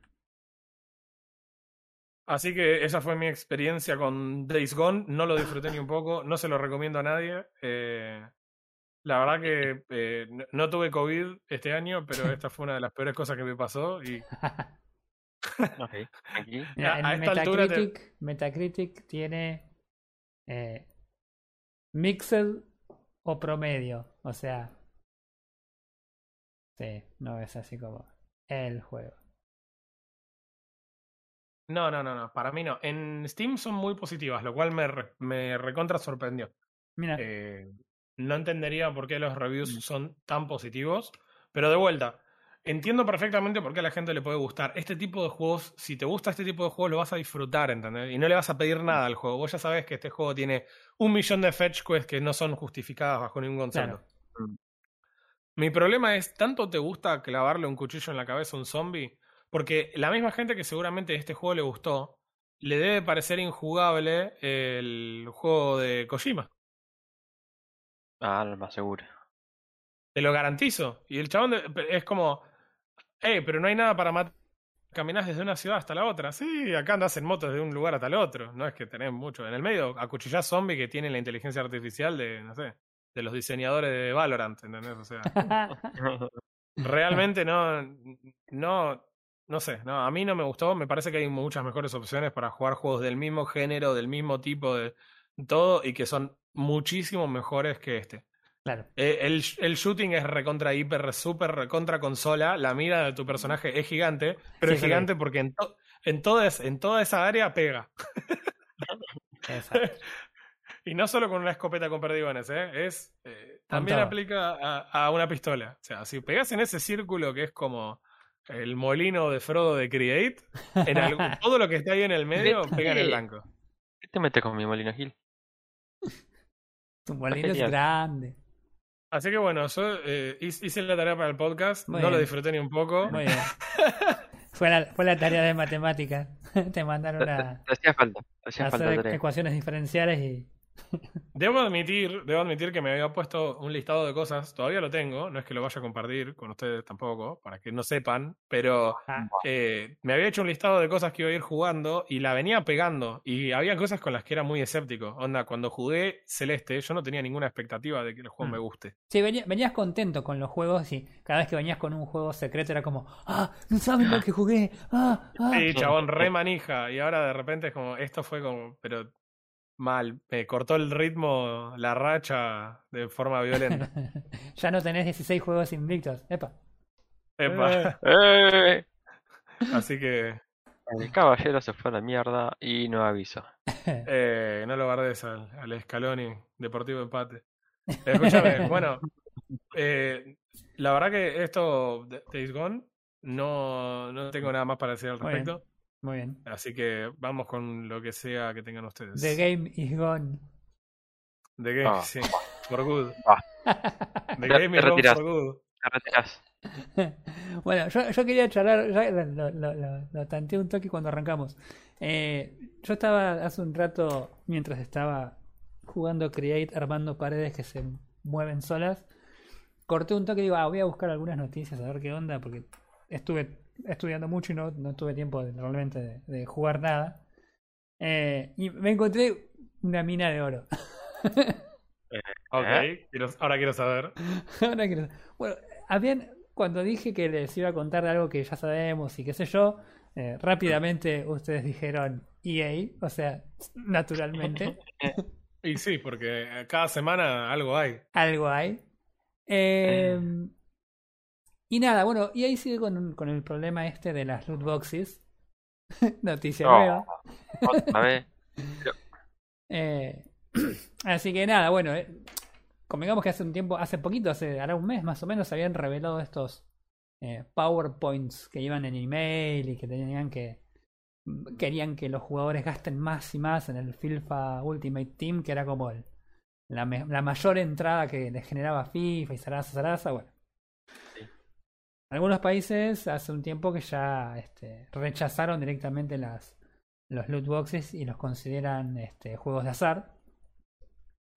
Así que esa fue mi experiencia con Days Gone. No lo disfruté ni un poco, no se lo recomiendo a nadie. Eh, la verdad que eh, no, tuve COVID este año, pero esta fue una de las peores cosas que me pasó. Y... Metacritic, Metacritic tiene eh, Mixed o promedio. O sea, sí, no es así como el juego. No, no, no, no, para mí no. En Steam son muy positivas, lo cual me, me recontra sorprendió. Mira. Eh, no entendería por qué los reviews mm. son tan positivos, pero de vuelta, entiendo perfectamente por qué a la gente le puede gustar. Este tipo de juegos, si te gusta este tipo de juegos, lo vas a disfrutar, ¿entendés? Y no le vas a pedir nada al juego. Vos ya sabes que este juego tiene un millón de fetch quests que no son justificadas bajo ningún concepto. Mm. Mi problema es, ¿tanto te gusta clavarle un cuchillo en la cabeza a un zombie? Porque la misma gente que seguramente este juego le gustó, le debe parecer injugable el juego de Kojima. Ah, más seguro. Te lo garantizo. Y el chabón es como, hey, pero no hay nada para matar. Caminás desde una ciudad hasta la otra. Sí, acá andas en moto desde un lugar hasta el otro. No es que tenés mucho. En el medio, acuchillás zombie que tienen la inteligencia artificial de, no sé, de los diseñadores de Valorant, ¿entendés? O sea, realmente no, no, no sé, no, a mí no me gustó. Me parece que hay muchas mejores opciones para jugar juegos del mismo género, del mismo tipo de todo y que son muchísimo mejores que este. Claro. Eh, el, el, shooting es recontra hiper, super recontra consola. La mira de tu personaje es gigante, pero es gigante porque en, en, toda en toda esa área pega. y no solo con una escopeta con perdigones, ¿eh? es eh, también aplica a, a, una pistola. O sea, si pegas en ese círculo que es como el molino de Frodo de Create, en todo lo que está ahí en el medio pega en el blanco. ¿Qué te metes con mi molino Gil? Tu molino es grande. Así que bueno, yo eh, hice la tarea para el podcast, no lo disfruté ni un poco. Muy bien. fue, la, fue la tarea de matemáticas. Te mandaron a, hacía falta, hacía hacer ecuaciones diferenciales y Debo admitir, debo admitir que me había puesto un listado de cosas, todavía lo tengo, no es que lo vaya a compartir con ustedes tampoco, para que no sepan, pero eh, me había hecho un listado de cosas que iba a ir jugando y la venía pegando y había cosas con las que era muy escéptico. Onda, cuando jugué Celeste yo no tenía ninguna expectativa de que el juego mm. me guste. Sí, venías contento con los juegos y cada vez que venías con un juego secreto era como, ah, no saben lo que jugué, ah, ah. Sí, chabón, re manija y ahora de repente es como, esto fue como, pero Mal, me cortó el ritmo, la racha de forma violenta. ya no tenés 16 juegos invictos. Epa. Epa. Eh. Así que. El caballero se fue a la mierda y no aviso. Eh, no lo guardes al, al Scaloni, Deportivo Empate. Escúchame, bueno, eh, la verdad que esto, Days Gone, no, no tengo nada más para decir al respecto. Muy bien. Así que vamos con lo que sea que tengan ustedes. The game is gone. The game, ah. sí. For good. Ah. The game is gone for good. bueno, yo, yo, quería charlar, ya lo, lo, lo, tanteé un toque cuando arrancamos. Eh, yo estaba hace un rato, mientras estaba jugando Create, armando paredes que se mueven solas. corté un toque y digo, ah, voy a buscar algunas noticias a ver qué onda, porque estuve estudiando mucho y no, no tuve tiempo de, realmente de, de jugar nada. Eh, y me encontré una mina de oro. Ok, ¿Eh? quiero- ahora quiero saber. Ahora que- Bueno, habían, cuando dije que les iba a contar de algo que ya sabemos y qué sé yo, eh, rápidamente ustedes dijeron EA, o sea, naturalmente, Y sí, porque cada semana algo hay. algo hay. Eh, y nada, bueno, EA sigue con, con el problema este de las loot boxes. Noticia No. nueva. Otra vez. Eh, así que nada, bueno, eh, convengamos que hace un tiempo, hace poquito, hace hará un mes más o menos, habían revelado estos eh, PowerPoints que iban en email y que tenían que querían que los jugadores gasten más y más en el FIFA Ultimate Team, que era como el- la, la mayor entrada que les generaba FIFA y Sarasa Sarasa, bueno. Algunos países hace un tiempo que ya este, rechazaron directamente las, los loot boxes y los consideran este, juegos de azar.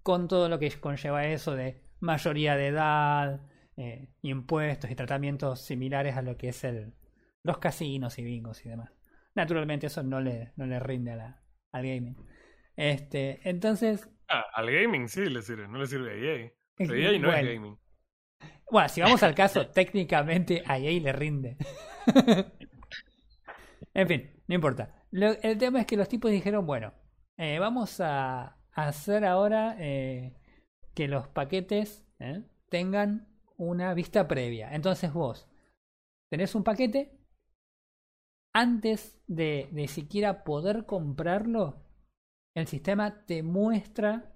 Con todo lo que conlleva eso de mayoría de edad, eh, impuestos y tratamientos similares a lo que es el, los casinos y bingos y demás. Naturalmente eso no le, no le rinde a la, al gaming. Este, entonces, Ah, al gaming sí le sirve, no le sirve a EA. Pero EA no bueno, es gaming. Bueno, si vamos al caso, técnicamente a EA le rinde. en fin, no importa. Lo- el tema es que los tipos dijeron, bueno, eh, vamos a hacer ahora eh, que los paquetes eh, tengan una vista previa. Entonces vos tenés un paquete, antes de, de siquiera poder comprarlo, el sistema te muestra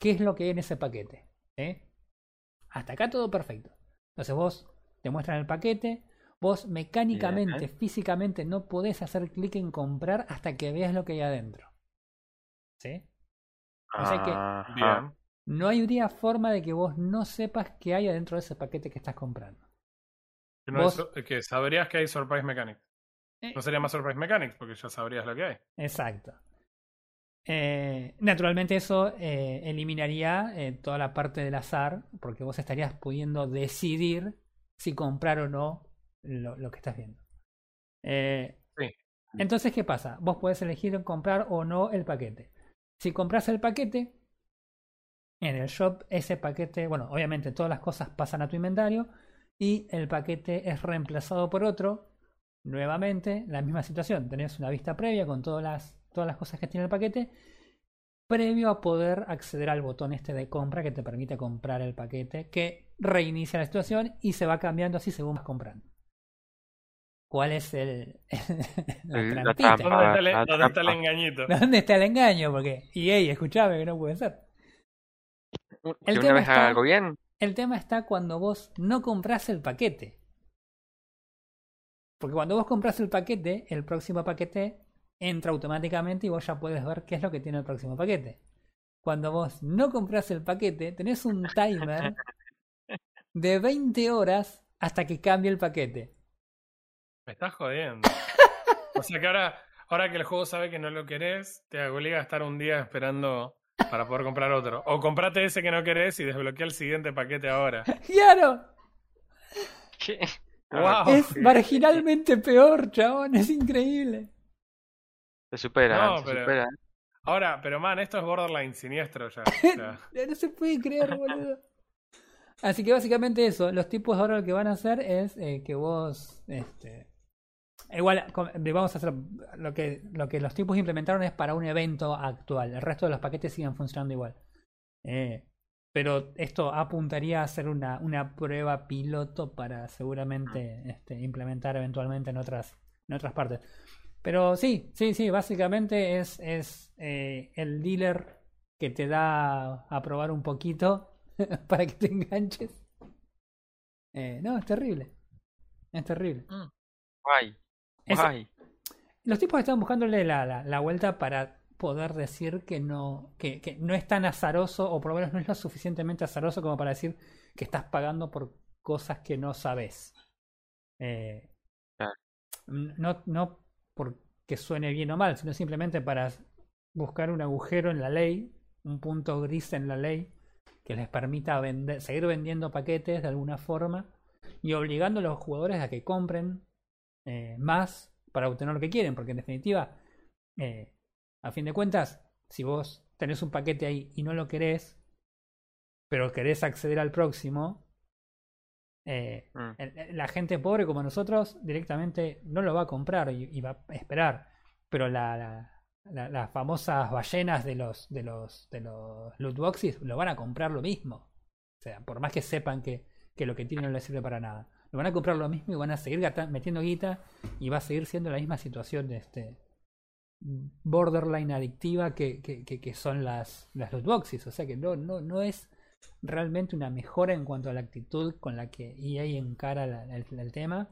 qué es lo que hay en ese paquete. ¿eh? Hasta acá todo perfecto. Entonces vos te muestran el paquete, vos mecánicamente, físicamente no podés hacer clic en comprar hasta que veas lo que hay adentro. ¿Sí? O sea que-. Bien. No habría forma de que vos no sepas qué hay adentro de ese paquete que estás comprando. Que, no Vos- es- que sabrías que hay Surprise Mechanics. Eh, No sería más Surprise Mechanics porque ya sabrías lo que hay. Exacto. Eh, naturalmente eso eh, eliminaría eh, toda la parte del azar, porque vos estarías pudiendo decidir si comprar o no lo, lo que estás viendo. Sí. Entonces, ¿qué pasa? Vos podés elegir comprar o no el paquete. Si compras el paquete, en el shop ese paquete, bueno, obviamente todas las cosas pasan a tu inventario y el paquete es reemplazado por otro. Nuevamente, la misma situación. Tenés una vista previa con todas las, todas las cosas que tiene el paquete, previo a poder acceder al botón este de compra que te permite comprar el paquete, que reinicia la situación y se va cambiando así según vas comprando. ¿Cuál es el, El- la trampa. ¿Dónde está, el, la dónde está el trampa. engañito? ¿Dónde está el engaño? Porque, EA, escuchame que no puede ser. Que El una tema vez haga está- algo bien. El tema está cuando vos no compras el paquete. Porque cuando vos compras el paquete, el próximo paquete entra automáticamente y vos ya puedes ver qué es lo que tiene el próximo paquete. Cuando vos no compras el paquete, tenés un timer de 20 horas hasta que cambie el paquete. Me estás jodiendo. O sea que ahora, ahora que el juego sabe que no lo querés, te obliga a estar un día esperando para poder comprar otro. O comprate ese que no querés y desbloquea el siguiente paquete ahora. ¡Claro! ¿Qué? Wow. Es marginalmente peor, chabón. Es increíble. Se supera, No, se pero- supera. Ahora, pero man, esto es borderline siniestro ya. No se puede creer, boludo. Así que básicamente eso, los tipos ahora lo que van a hacer es eh, que vos, este, igual vamos a hacer lo que lo que los tipos implementaron es para un evento actual. El resto de los paquetes siguen funcionando igual. Eh, pero esto apuntaría a ser una, una prueba piloto para seguramente este, implementar eventualmente en otras, en otras partes. Pero sí, sí, sí, básicamente es, es eh, el dealer que te da a probar un poquito para que te enganches. Eh, no, es terrible. Es terrible. Guay. Es- Guay. Los tipos están buscándole la, la, la vuelta para poder decir que no, que, que no es tan azaroso, o por lo menos no es lo suficientemente azaroso como para decir que estás pagando por cosas que no sabes. Eh, Claro. no, no porque suene bien o mal, sino simplemente para buscar un agujero en la ley, un punto gris en la ley, que les permita seguir vendiendo paquetes de alguna forma y obligando a los jugadores a que compren eh, más para obtener lo que quieren, porque en definitiva, eh, a fin de cuentas, si vos tenés un paquete ahí y no lo querés, pero querés acceder al próximo, eh, Mm. la gente pobre como nosotros directamente no lo va a comprar y, y va a esperar. Pero la, la- la- las famosas ballenas de los, de los, de los loot boxes lo van a comprar lo mismo. O sea, por más que sepan que, que lo que tienen no les sirve para nada. Lo van a comprar lo mismo y van a seguir gata- metiendo guita y va a seguir siendo la misma situación de este borderline adictiva que, que, que, que son las, las loot boxes. O sea que no, no, no es realmente una mejora en cuanto a la actitud con la que EA encara la- el, el tema,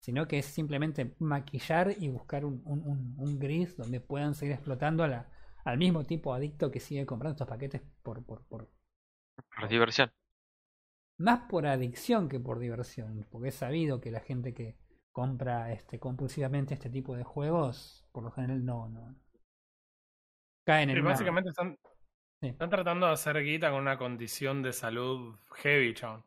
sino que es simplemente maquillar y buscar un, un, un- un gris donde puedan seguir explotando a la- al mismo tipo adicto que sigue comprando estos paquetes por, por, por Por diversión. más por adicción que por diversión, porque es sabido que la gente que compra este compulsivamente este tipo de juegos, por lo general no, no caen en una- básicamente están, Sí. están tratando de hacer guita con una condición de salud heavy, chabón.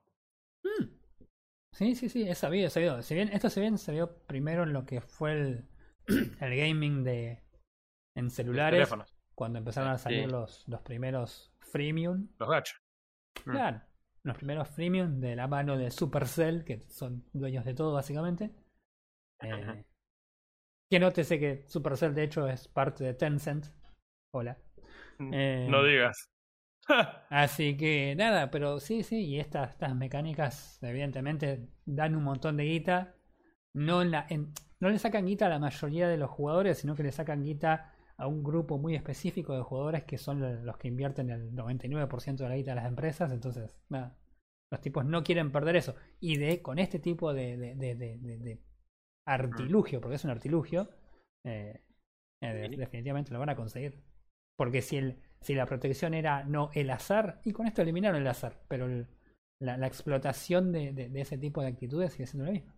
Sí, sí, sí, es sabido, es sabido. Si bien, esto se bien se vio primero en lo que fue el, el gaming de en celulares, teléfonos, cuando empezaron a salir Sí. los, los primeros freemium. los gachos. Mm. Claro, los primeros freemium de la mano de Supercell, que son dueños de todo básicamente. Eh, que nótese que Supercell de hecho es parte de Tencent. Hola. Eh, No digas. Así que nada, pero sí, sí, y estas, estas mecánicas evidentemente dan un montón de guita. No, en la, en- no le sacan guita a la mayoría de los jugadores, sino que le sacan guita a un grupo muy específico de jugadores que son lo- los que invierten el 99% de la guita de las empresas. Entonces, nada, los tipos no quieren perder eso. Y de con este tipo de, de, de, de- de- de artilugio, porque es un artilugio, eh, eh, definitivamente lo van a conseguir. Porque si, el, si la protección era no el azar, y con esto eliminaron el azar, pero el- la, la explotación de, de- de ese tipo de actitudes sigue siendo lo mismo.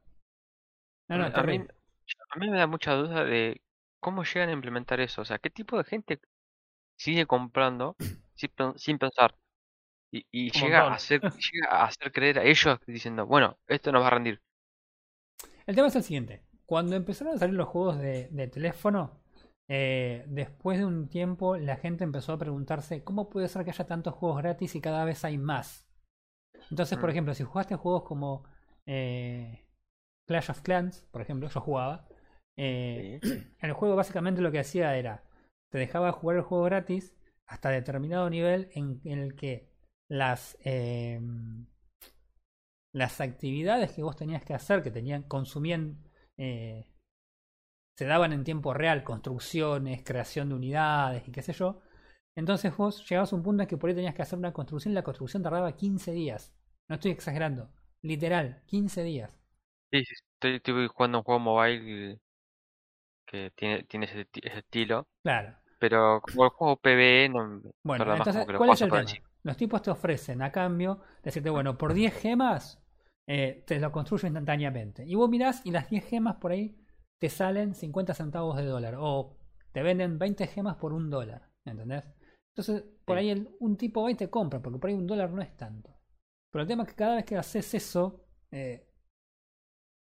No, no, a, mí, a mí me da mucha duda de cómo llegan a implementar eso. O sea, qué tipo de gente sigue comprando sin, sin pensar y, y llega a hacer, llega a hacer creer a ellos diciendo, bueno, esto nos va a rendir. El tema es el siguiente. Cuando empezaron a salir los juegos de, de teléfono, eh, después de un tiempo la gente empezó a preguntarse cómo puede ser que haya tantos juegos gratis y cada vez hay más. Entonces, por Mm. ejemplo, si jugaste juegos como eh, Clash of Clans, por ejemplo, yo jugaba, eh, Sí. el juego básicamente lo que hacía era, te dejaba jugar el juego gratis hasta determinado nivel en, en el que las eh, las actividades que vos tenías que hacer, que tenían, consumían, se daban en tiempo real, construcciones, creación de unidades y qué sé yo. Entonces vos llegabas a un punto en que por ahí tenías que hacer una construcción, y la construcción tardaba 15 días. No estoy exagerando, literal, 15 días. Sí, sí, estoy, estoy jugando un juego mobile que tiene, tiene ese, ti- ese estilo, Claro. pero como el juego PvE no Bueno, entonces, ¿cuál es el tema? Los tipos te ofrecen a cambio decirte, bueno, por 10 gemas eh, te lo construyo instantáneamente. Y vos mirás y las 10 gemas por ahí te salen 50 centavos de dólar. O te venden 20 gemas por un dólar. ¿Entendés? Entonces, por Sí. ahí el- un tipo va y te compra, porque por ahí un dólar no es tanto. Pero el tema es que cada vez que haces eso, eh,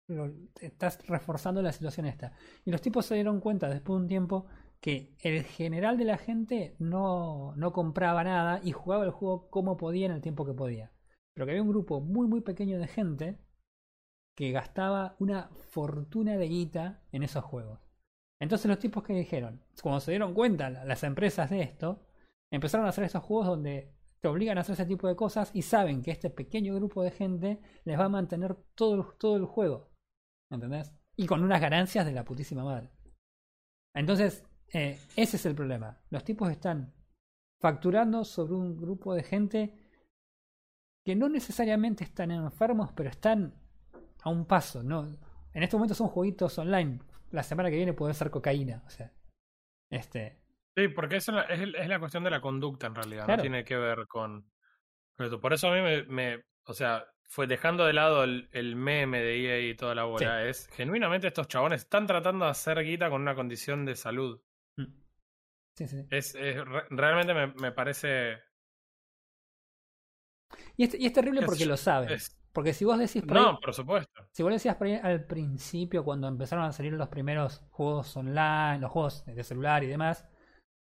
lo- estás reforzando la situación esta. Y los tipos se dieron cuenta después de un tiempo que el general de la gente no, no compraba nada y jugaba el juego como podía en el tiempo que podía. Pero que había un grupo muy muy pequeño de gente que gastaba una fortuna de guita en esos juegos. Entonces los tipos que dijeron, cuando se dieron cuenta la- las empresas de esto, empezaron a hacer esos juegos donde te obligan a hacer ese tipo de cosas y saben que este pequeño grupo de gente les va a mantener todo el, todo el juego. ¿Entendés? Y con unas ganancias de la putísima madre. Entonces, eh, ese es el problema. Los tipos están facturando sobre un grupo de gente que no necesariamente están enfermos, pero están a un paso. ¿no? En este momento son jueguitos online. La semana que viene puede ser cocaína. O sea, este, Sí, porque es, la- es la cuestión de la conducta en realidad, Claro. no tiene que ver con. Por eso a mí me, me- o sea, fue dejando de lado el, el meme de EA y toda la bola, es genuinamente estos chabones están tratando de hacer guita con una condición de salud. mm. sí, sí. Es, es re- realmente me, me parece Y es, y es terrible porque lo saben. es- Porque si vos decís por ahí- No, por supuesto. si vos decías por ahí al principio, cuando empezaron a salir los primeros juegos online, los juegos de celular y demás,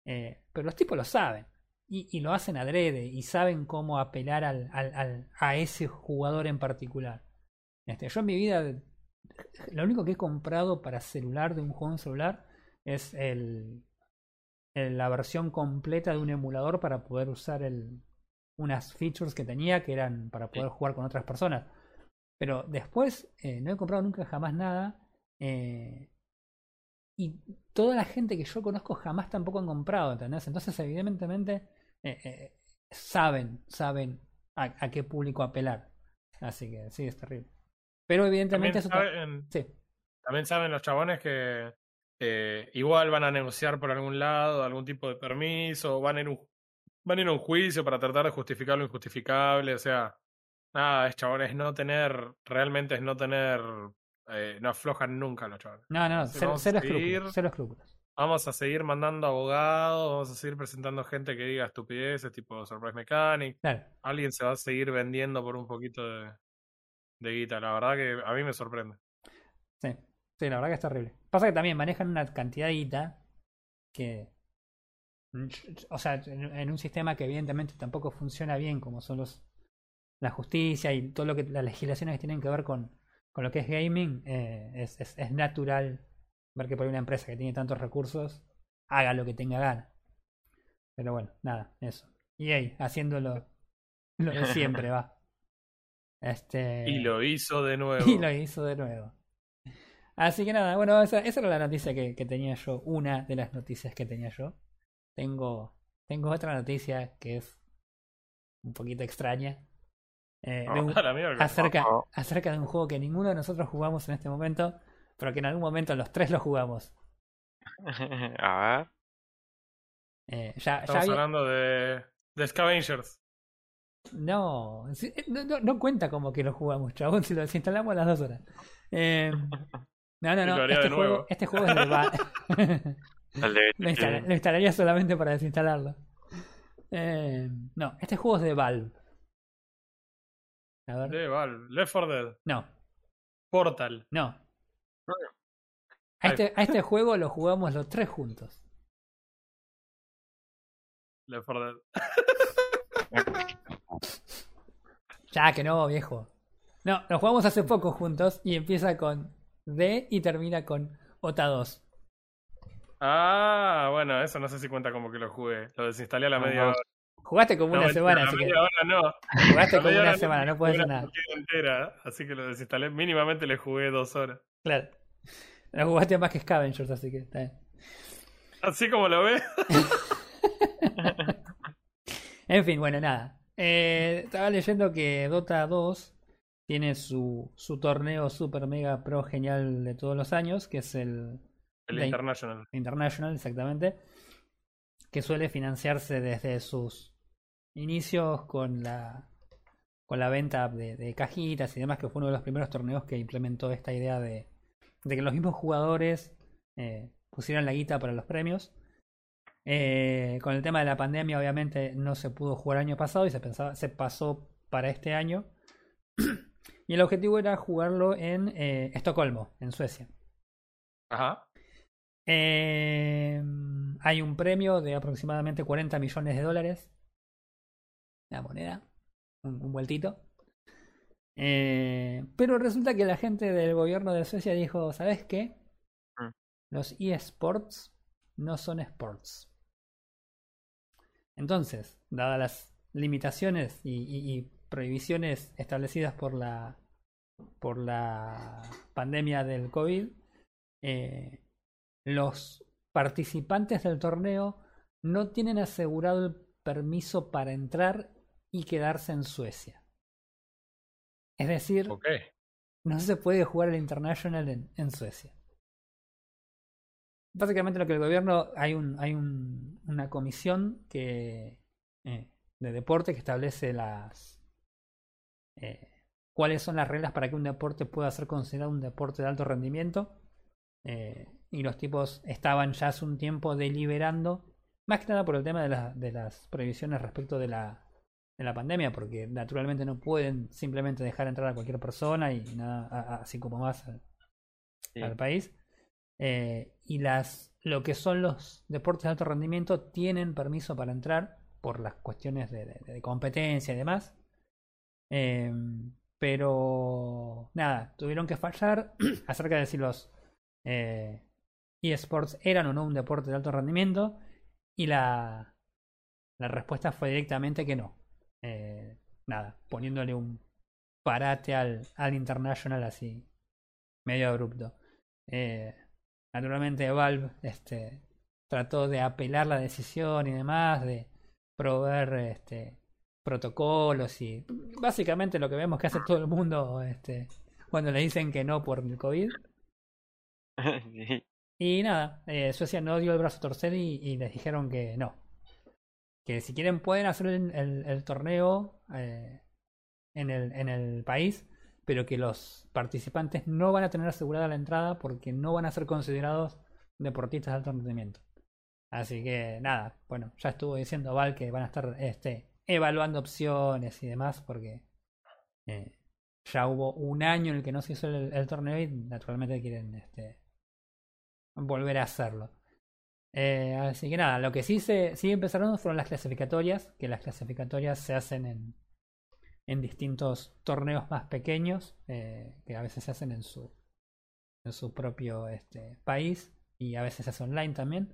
eh, pero los tipos lo saben. Y, y lo hacen adrede y saben cómo apelar al, al- al- a ese jugador en particular. Este, yo en mi vida, lo único que he comprado para celular de un juego en celular es el, el- la versión completa de un emulador para poder usar el, unas features que tenía que eran para poder jugar con otras personas. Pero después eh, no he comprado nunca jamás nada. eh, y toda la gente que yo conozco jamás tampoco han comprado, ¿entendés? Entonces, evidentemente, eh, saben, saben a, a qué público apelar. Así que sí, es terrible. Pero También evidentemente eso... ta- saben, Sí, también saben los chabones que igual van a negociar por algún lado algún tipo de permiso, van a ir van a ir a un juicio para tratar de justificar lo injustificable. O sea, nada, es chabones no tener, realmente es no tener, eh, no aflojan nunca los chabones. no, no, cero, cero seguir. escrúpulos, cero escrúpulos. Vamos a seguir mandando abogados, vamos a seguir presentando gente que diga estupideces tipo Surprise Mechanic. Claro. Alguien se va a seguir vendiendo por un poquito de, de guita. La verdad que a mí me sorprende. Sí, sí, la verdad que es terrible. Pasa que también manejan una cantidad de guita que. O sea, en, un sistema que evidentemente tampoco funciona bien, como son los la justicia y todo lo que las legislaciones que tienen que ver con, con lo que es gaming, eh, es, es, es natural ver que por una empresa que tiene tantos recursos haga lo que tenga gana. Pero bueno, nada, eso. Y ahí, haciéndolo lo de siempre, va. Este... Y lo hizo de nuevo. Y lo hizo de nuevo. Así que nada, bueno, esa, esa era la noticia que, que tenía yo, una de las noticias que tenía yo. Tengo, tengo otra noticia que es un poquito extraña. eh, de un- mierda. acerca, Oh. acerca de un juego que ninguno de nosotros jugamos en este momento, pero que en algún momento los tres lo jugamos. A ver. Eh, ya, ya Estamos había- hablando de, de Scavengers. No, eh, no, no, no cuenta como que lo jugamos, chabón, si lo desinstalamos a las dos horas. Eh, no, no, no, este juego, este juego es de Lo, instala- lo instalaría solamente para desinstalarlo. Eh, no, este juego es de Valve. A ver. De Valve. Left 4 Dead. No, Portal. no. A este, a este juego lo jugamos los tres juntos. Left 4 Dead. Ya que no, viejo. No, lo jugamos hace poco juntos y empieza con D y termina con OTA 2. Ah, bueno, eso no sé si cuenta como que lo jugué. Lo desinstalé a la media hora. Jugaste como No, una semana, a la así que media hora no. jugaste como una semana, no puedes hacer nada. entera, así que lo desinstalé. Mínimamente le jugué dos horas. Claro. Lo jugaste más que Scavengers, así que está bien. Así como lo ve. En fin, bueno, nada. Eh, estaba leyendo que Dota 2 tiene su, su torneo super mega pro genial de todos los años, que es el El International. International, exactamente, que suele financiarse desde sus inicios con la con la venta de, de cajitas y demás, que fue uno de los primeros torneos que implementó esta idea de, de que los mismos jugadores eh, pusieran la guita para los premios. Eh, con el tema de la pandemia, obviamente, no se pudo jugar año pasado y se pensaba, se pasó para este año. y el objetivo era jugarlo en eh, Estocolmo, en Suecia. Ajá. Eh, hay un premio de aproximadamente 40 millones de dólares. La moneda. Un, un vueltito. Eh, pero resulta que la gente del gobierno de Suecia dijo, ¿sabes qué? Mm. Los eSports no son sports. Entonces, dadas las limitaciones y, y- y prohibiciones establecidas por la por la pandemia del COVID, eh, los participantes del torneo no tienen asegurado el permiso para entrar y quedarse en Suecia. Es decir, no se puede jugar el International en, en Suecia. Básicamente lo que el gobierno, hay un, hay un, una comisión que eh, de deporte que establece las eh, cuáles son las reglas para que un deporte pueda ser considerado un deporte de alto rendimiento. Eh, y los tipos estaban ya hace un tiempo deliberando, más que nada por el tema de, la- de las prohibiciones respecto de la, de la pandemia, porque naturalmente no pueden simplemente dejar entrar a cualquier persona y nada, así como más al, país. Eh, y las lo que son los deportes de alto rendimiento tienen permiso para entrar por las cuestiones de, competencia y demás. Em, pero nada, tuvieron que fallar acerca de si los eh, eSports eran o no un deporte de alto rendimiento. Y la, la respuesta fue directamente que no. Eh, nada, poniéndole un parate al, al International así, medio abrupto. Eh, naturalmente Valve este, trató de apelar la decisión y demás, de proveer este, protocolos y básicamente lo que vemos que hace todo el mundo este, cuando le dicen que no por el COVID. Y nada, eh, Suecia no dio el brazo a torcer y, les dijeron que no. Que si quieren pueden hacer el, el, torneo eh, en, el, en el país, pero que los participantes no van a tener asegurada la entrada porque no van a ser considerados deportistas de alto rendimiento. Así que nada, bueno, ya estuvo diciendo Val que van a estar este, evaluando opciones y demás porque eh, ya hubo un año en el que no se hizo el, torneo y naturalmente quieren este, volver a hacerlo. Eh, así que nada, lo que sí se sí empezaron fueron las clasificatorias, que las clasificatorias se hacen en, en distintos torneos más pequeños, eh, que a veces se hacen en su, en su propio este, país y a veces se hace online también.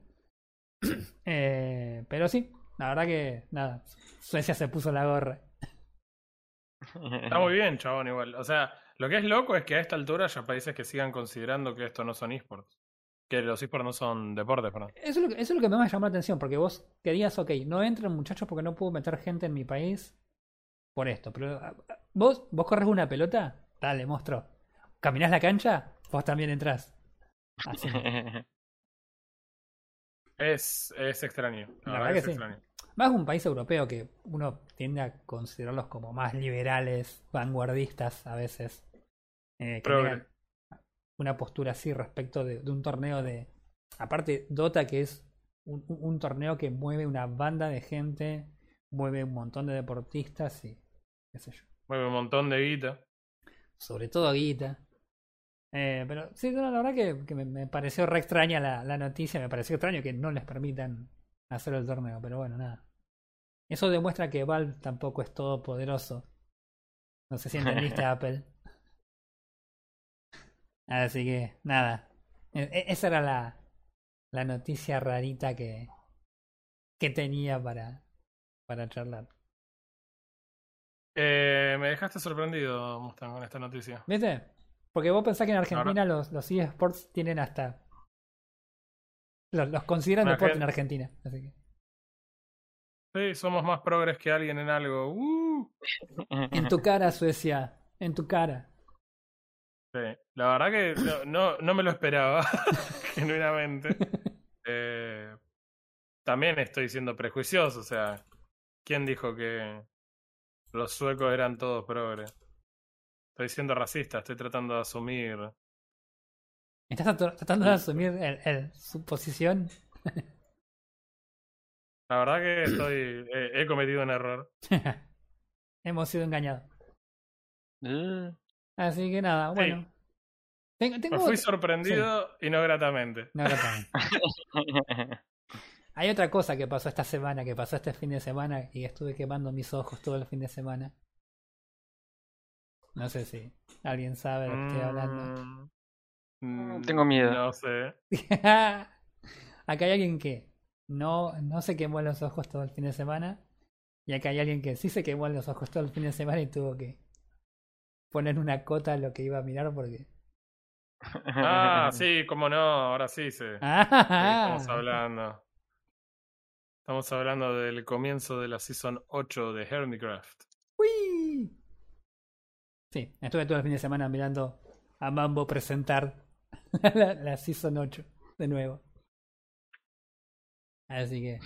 Eh, pero sí, la verdad que nada, Suecia se puso la gorra. Está muy bien, chabón, igual. O sea, lo que es loco es que a esta altura ya países que sigan considerando que esto no son esports. Que los esports no son deportes, perdón. Eso es, lo que, eso es lo que me llamó la atención, porque vos querías, ok, no entren muchachos porque no puedo meter gente en mi país por esto. Pero ah, vos, vos corres una pelota, dale, monstruo. Caminás la cancha, vos también entrás. Es, es extraño. La, verdad, que es extraño. Más un país europeo que uno tiende a considerarlos como más liberales, vanguardistas a veces. Eh, una postura así respecto de, un torneo de. Aparte, Dota, que es un, torneo que mueve una banda de gente, mueve un montón de deportistas y. qué sé yo. Mueve un montón de guita. Sobre todo guita. Eh, pero sí, la verdad que, me, pareció re extraña la, la, noticia, me pareció extraño que no les permitan hacer el torneo, pero bueno, nada. Eso demuestra que Valve tampoco es todopoderoso. No sé si entendiste, Apple. Así que, nada. E, e, esa era la, la noticia rarita que, que tenía para, para charlar. Eh, me dejaste sorprendido, Mustang, con esta noticia. ¿Viste? Porque vos pensás que en Argentina los, los eSports tienen hasta. Los, los consideran deporte en Argentina. Así que. Sí, somos más progres que alguien en algo. Uh. En tu cara, Suecia. En tu cara. Sí, la verdad que no, no, me lo esperaba, genuinamente. Eh, también estoy siendo prejuicioso, o sea, ¿quién dijo que los suecos eran todos progres? Estoy siendo racista, estoy tratando de asumir. ¿Estás tratando de asumir el, su posición? La verdad que estoy. he cometido un error. Hemos sido engañados. Eh. Así que nada, bueno. Tengo, fui sorprendido y no gratamente. No gratamente. Hay otra cosa que pasó esta semana, que pasó este fin de semana y estuve quemando mis ojos todo el fin de semana. No sé si alguien sabe de lo que estoy hablando. Mm, tengo miedo. No sé. Acá hay alguien que no, no se quemó los ojos todo el fin de semana. Y acá hay alguien que sí se quemó los ojos todo el fin de semana y tuvo que poner una cota a lo que iba a mirar porque. Ah, sí, cómo no, ahora sí se. estamos hablando. Estamos hablando del comienzo de la Season 8 de Hermitcraft. ¡Uy! Sí, estuve todo el fin de semana mirando a Mambo presentar la, la Season 8 de nuevo. Así que,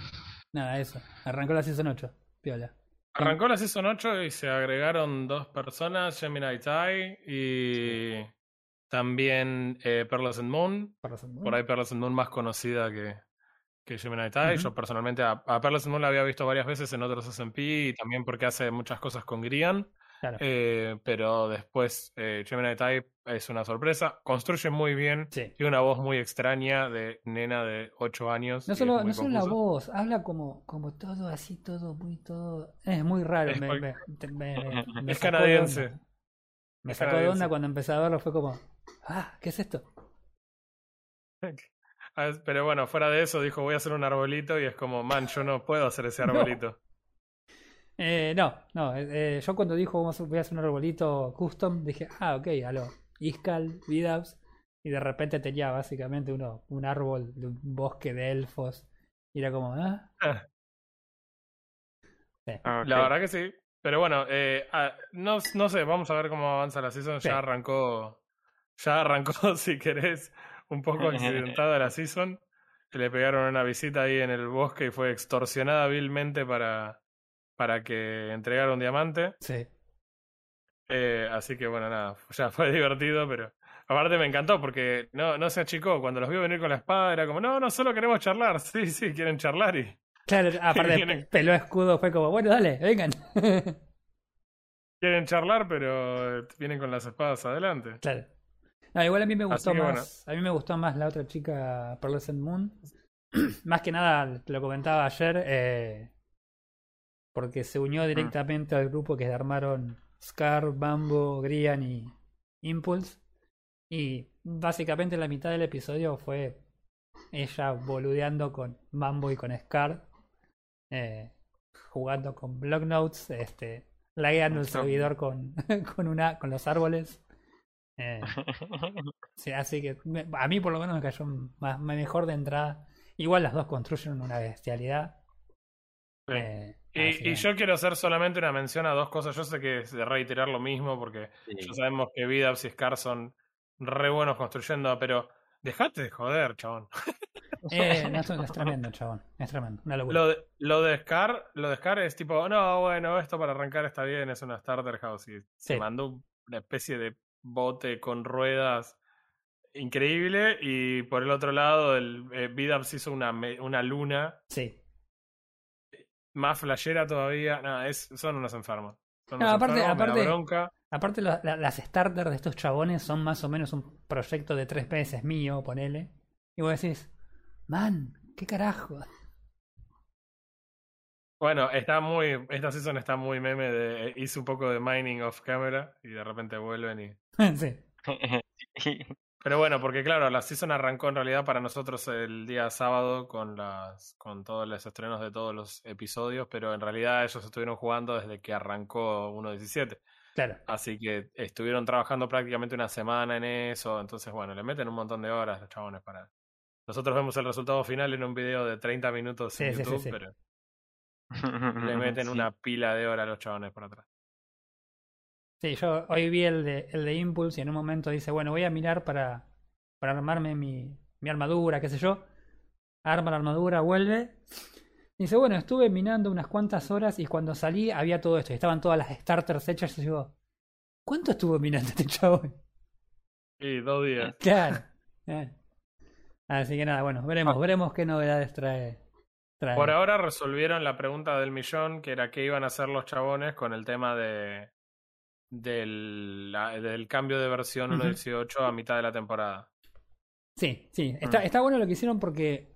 nada, eso. Arrancó la Season 8. Piola. Arrancó la Season 8 y se agregaron dos personas, Gemini Tai y también eh, Perlas and Moon. Por ahí Perlas and Moon más conocida que, que Gemini Tai. Yo personalmente a, a Perles Moon la había visto varias veces en otros SMP y también porque hace muchas cosas con Grian. Claro. Eh, pero después eh, Gemini Type es una sorpresa. Construye muy bien. Sí. Tiene una voz muy extraña de nena de 8 años. No solo, no solo la voz, habla como, como todo así, todo muy todo. Es muy raro. Es Me, me- me- Es canadiense. onda. Me Es sacó de onda cuando empecé a verlo, fue como, ah, ¿qué es esto? Ah, Pero bueno, fuera de eso, dijo voy a hacer un arbolito y es como, man, yo no puedo hacer ese No. Eh, no, no, eh, yo cuando dijo vamos a- voy a hacer un arbolito custom, dije, ah, ok, aló, Iskal, Vidaps, y de repente tenía básicamente uno, un árbol de un bosque de elfos, y era como, ah, sí. Ah, La verdad que sí. Pero bueno, eh, ah, no, no sé, vamos a ver cómo avanza la season. Sí. Ya arrancó, ya arrancó, si querés, un poco accidentada la season. Le pegaron una visita ahí en el bosque y fue extorsionada vilmente para, para que entregara un diamante. Sí. Eh, así que bueno, nada, ya fue divertido, pero aparte me encantó porque no, no se achicó. Cuando los vio venir con la espada era como, no, no, solo queremos charlar. Sí, sí, quieren charlar y Claro, aparte peló escudo, fue como, bueno, dale, vengan. quieren charlar, pero vienen con las espadas adelante. Claro. No, igual a mí me gustó que, bueno. más, a mí me gustó más la otra chica, Pearlescent Moon. más que nada, te lo comentaba ayer, eh, porque se unió directamente al grupo que armaron Scar, Bambo, Grian y Impulse. Y básicamente la mitad del episodio fue ella boludeando con Bambo y con Scar, eh, jugando con block notes, este, lagueando el servidor con, con, una, con los árboles. Eh, sí, así que me- a mí por lo menos me cayó más, mejor de entrada. Igual las dos construyen una bestialidad. Sí. eh, Y, y yo quiero hacer solamente una mención a dos cosas. Yo sé que es de reiterar lo mismo porque Sí. ya sabemos que Vidaps y Scar son re buenos construyendo, pero dejate de joder, chabón. eh, no, es, tremendo, chabón. Es tremendo. Una locura. Lo de, lo de Scar, lo de Scar es tipo, no, bueno, esto para arrancar está bien, es una starter house y se mandó una especie de bote con ruedas increíble y por el otro lado el eh, Vidaps hizo una, una luna Sí. Más flashera todavía. No, es, son unos enfermos. Son No, unos aparte- enfermos, aparte- bronca. Aparte, la- la- las starters de estos chabones son más o menos un proyecto de tres meses mío, ponele. Y vos decís, man, ¿qué carajo? Bueno, está muy, esta season está muy meme de, hice un poco de mining off camera y de repente vuelven y... sí. Pero bueno, porque claro, la season arrancó en realidad para nosotros el día sábado con las con todos los estrenos de todos los episodios, pero en realidad ellos estuvieron jugando desde que arrancó 1.17. Claro. Así que estuvieron trabajando prácticamente una semana en eso, entonces bueno, le meten un montón de horas los chabones para... Nosotros vemos el resultado final en un video de 30 minutos en Sí, sí, sí, YouTube, sí. pero le meten Sí. una pila de horas a los chabones por atrás. Sí, yo hoy vi el de, el de Impulse y en un momento dice, bueno, voy a mirar para, para armarme mi, mi armadura, qué sé yo. Arma la armadura, vuelve. Dice, bueno, estuve minando unas cuantas horas y cuando salí había todo esto. Y estaban todas las starters hechas. Y yo digo, ¿cuánto estuvo minando este chabón? Y dos días. Claro. Así que nada, bueno, veremos, Ah. veremos qué novedades trae. trae. Por ahora resolvieron la pregunta del millón, que era qué iban a hacer los chabones con el tema de del, la- del cambio de versión Ujú. 1.18 a mitad de la temporada. Sí, sí, está, Mm. está bueno lo que hicieron porque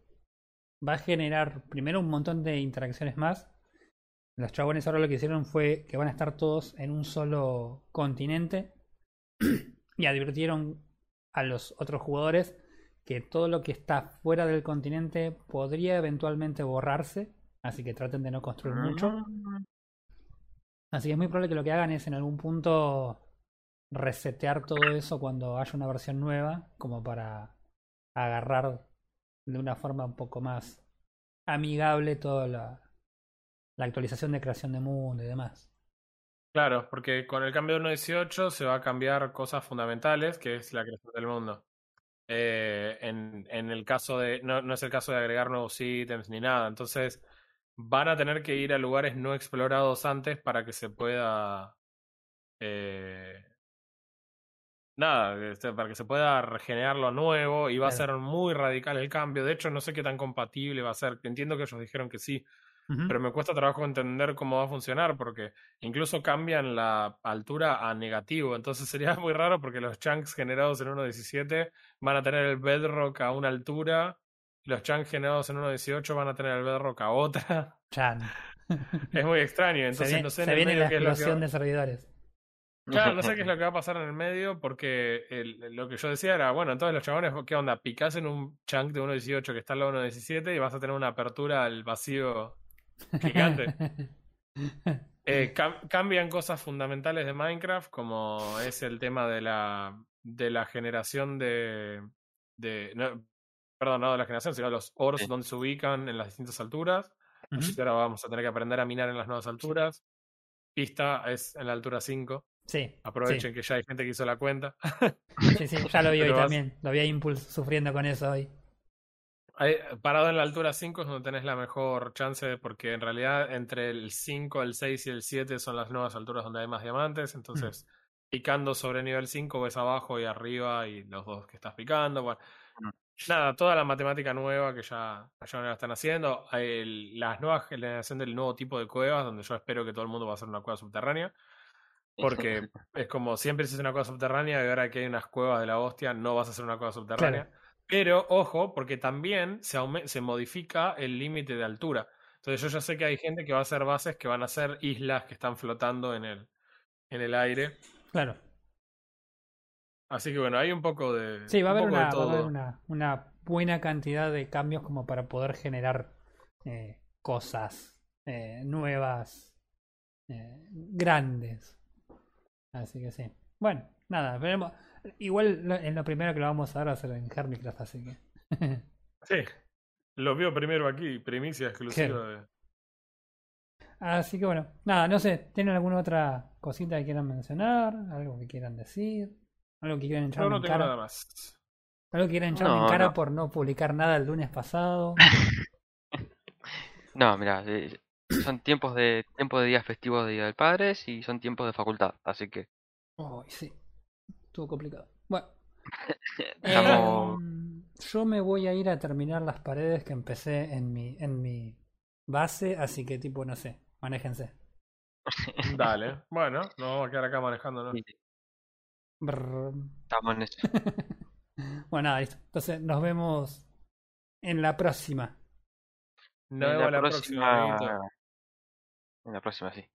va a generar primero un montón de interacciones más. Los chabones ahora lo que hicieron fue que van a estar todos en un solo continente y advirtieron a los otros jugadores que todo lo que está fuera del continente podría eventualmente borrarse, así que traten de no construir mucho. Así que es muy probable que lo que hagan es en algún punto resetear todo eso cuando haya una versión nueva, como para agarrar de una forma un poco más amigable toda la, actualización de creación de mundo y demás. Claro, porque con el cambio de 1.18 se va a cambiar cosas fundamentales, que es la creación del mundo. Eh, en, en el caso de, no, no es el caso de agregar nuevos ítems ni nada, entonces van a tener que ir a lugares no explorados antes para que se pueda eh, nada, este, para que se pueda regenerar lo nuevo y va a ser muy radical el cambio. De hecho, no sé qué tan compatible va a ser. Entiendo que ellos dijeron que sí, pero me cuesta trabajo entender cómo va a funcionar porque incluso cambian la altura a negativo. Entonces sería muy raro porque los chunks generados en 1.17 van a tener el bedrock a una altura los chunks generados en 1.18 van a tener el bedrock a otra. Chan. Es muy extraño. se Entonces viene, no sé en se el viene medio la explosión de servidores. Claro, no sé qué es lo que va a pasar en el medio, porque el- lo que yo decía era, bueno, entonces los chabones, ¿qué onda? Picás en un chunk de 1.18 que está al lado de 1.17 y vas a tener una apertura al vacío gigante. Eh, cam- cambian cosas fundamentales de Minecraft, como es el tema de la, de la generación de... de no, perdón, no de la generación, sino los ores Sí. donde se ubican en las distintas alturas. Así que ahora vamos a tener que aprender a minar en las nuevas alturas. Pista es en la altura 5. Sí, Aprovechen que ya hay gente que hizo la cuenta. sí, sí, sí, ya lo vi hoy vas- también. Lo vi a Impulse sufriendo con eso hoy. Ahí, parado en la altura 5 es donde tenés la mejor chance, porque en realidad entre el 5, el 6 y el 7 son las nuevas alturas donde hay más diamantes. Entonces, picando sobre nivel 5 ves abajo y arriba y los dos que estás picando. Bueno, Mm. Nada, toda la matemática nueva que ya, ya la están haciendo. El- la nueva generación del nuevo tipo de cuevas, donde yo espero que todo el mundo va a hacer una cueva subterránea. Porque es como siempre se hace una cueva subterránea y ahora que hay unas cuevas de la hostia, no vas a hacer una cueva subterránea. Pero ojo, porque también se, se modifica el límite de altura. Entonces yo ya sé que hay gente que va a hacer bases que van a ser islas que están flotando en el, en el aire. Claro. Así que bueno, hay un poco de. Sí, va a haber, una, va a haber todo. una, una buena cantidad de cambios como para poder generar eh, cosas eh, nuevas, eh, grandes. Así que sí. Bueno, nada, veremos. Igual lo- en lo primero que lo vamos a ver va a ser en Hermitcraft, así que. Sí. Lo vio primero aquí, primicia exclusiva de. Así que bueno, nada, no sé, ¿tienen alguna otra cosita que quieran mencionar? ¿Algo que quieran decir? ¿Algo que quieran No, echarme no en tengo cara? nada más. ¿Algo que quieran echarme en cara no. por no publicar nada el lunes pasado? No, mira, son tiempos de tiempos de días festivos de Día del Padre y son tiempos de facultad, así que Ay, sí. Estuvo complicado. Bueno. estamos em, yo me voy a ir a terminar las paredes que empecé en mi, en mi base, así que tipo, no sé, manéjense. Dale. Bueno, nos vamos a quedar acá manejando, ¿no? Sí. Estamos en eso. Bueno, nada, listo. Entonces nos vemos en la próxima. Nos En la próxima. En la próxima, sí.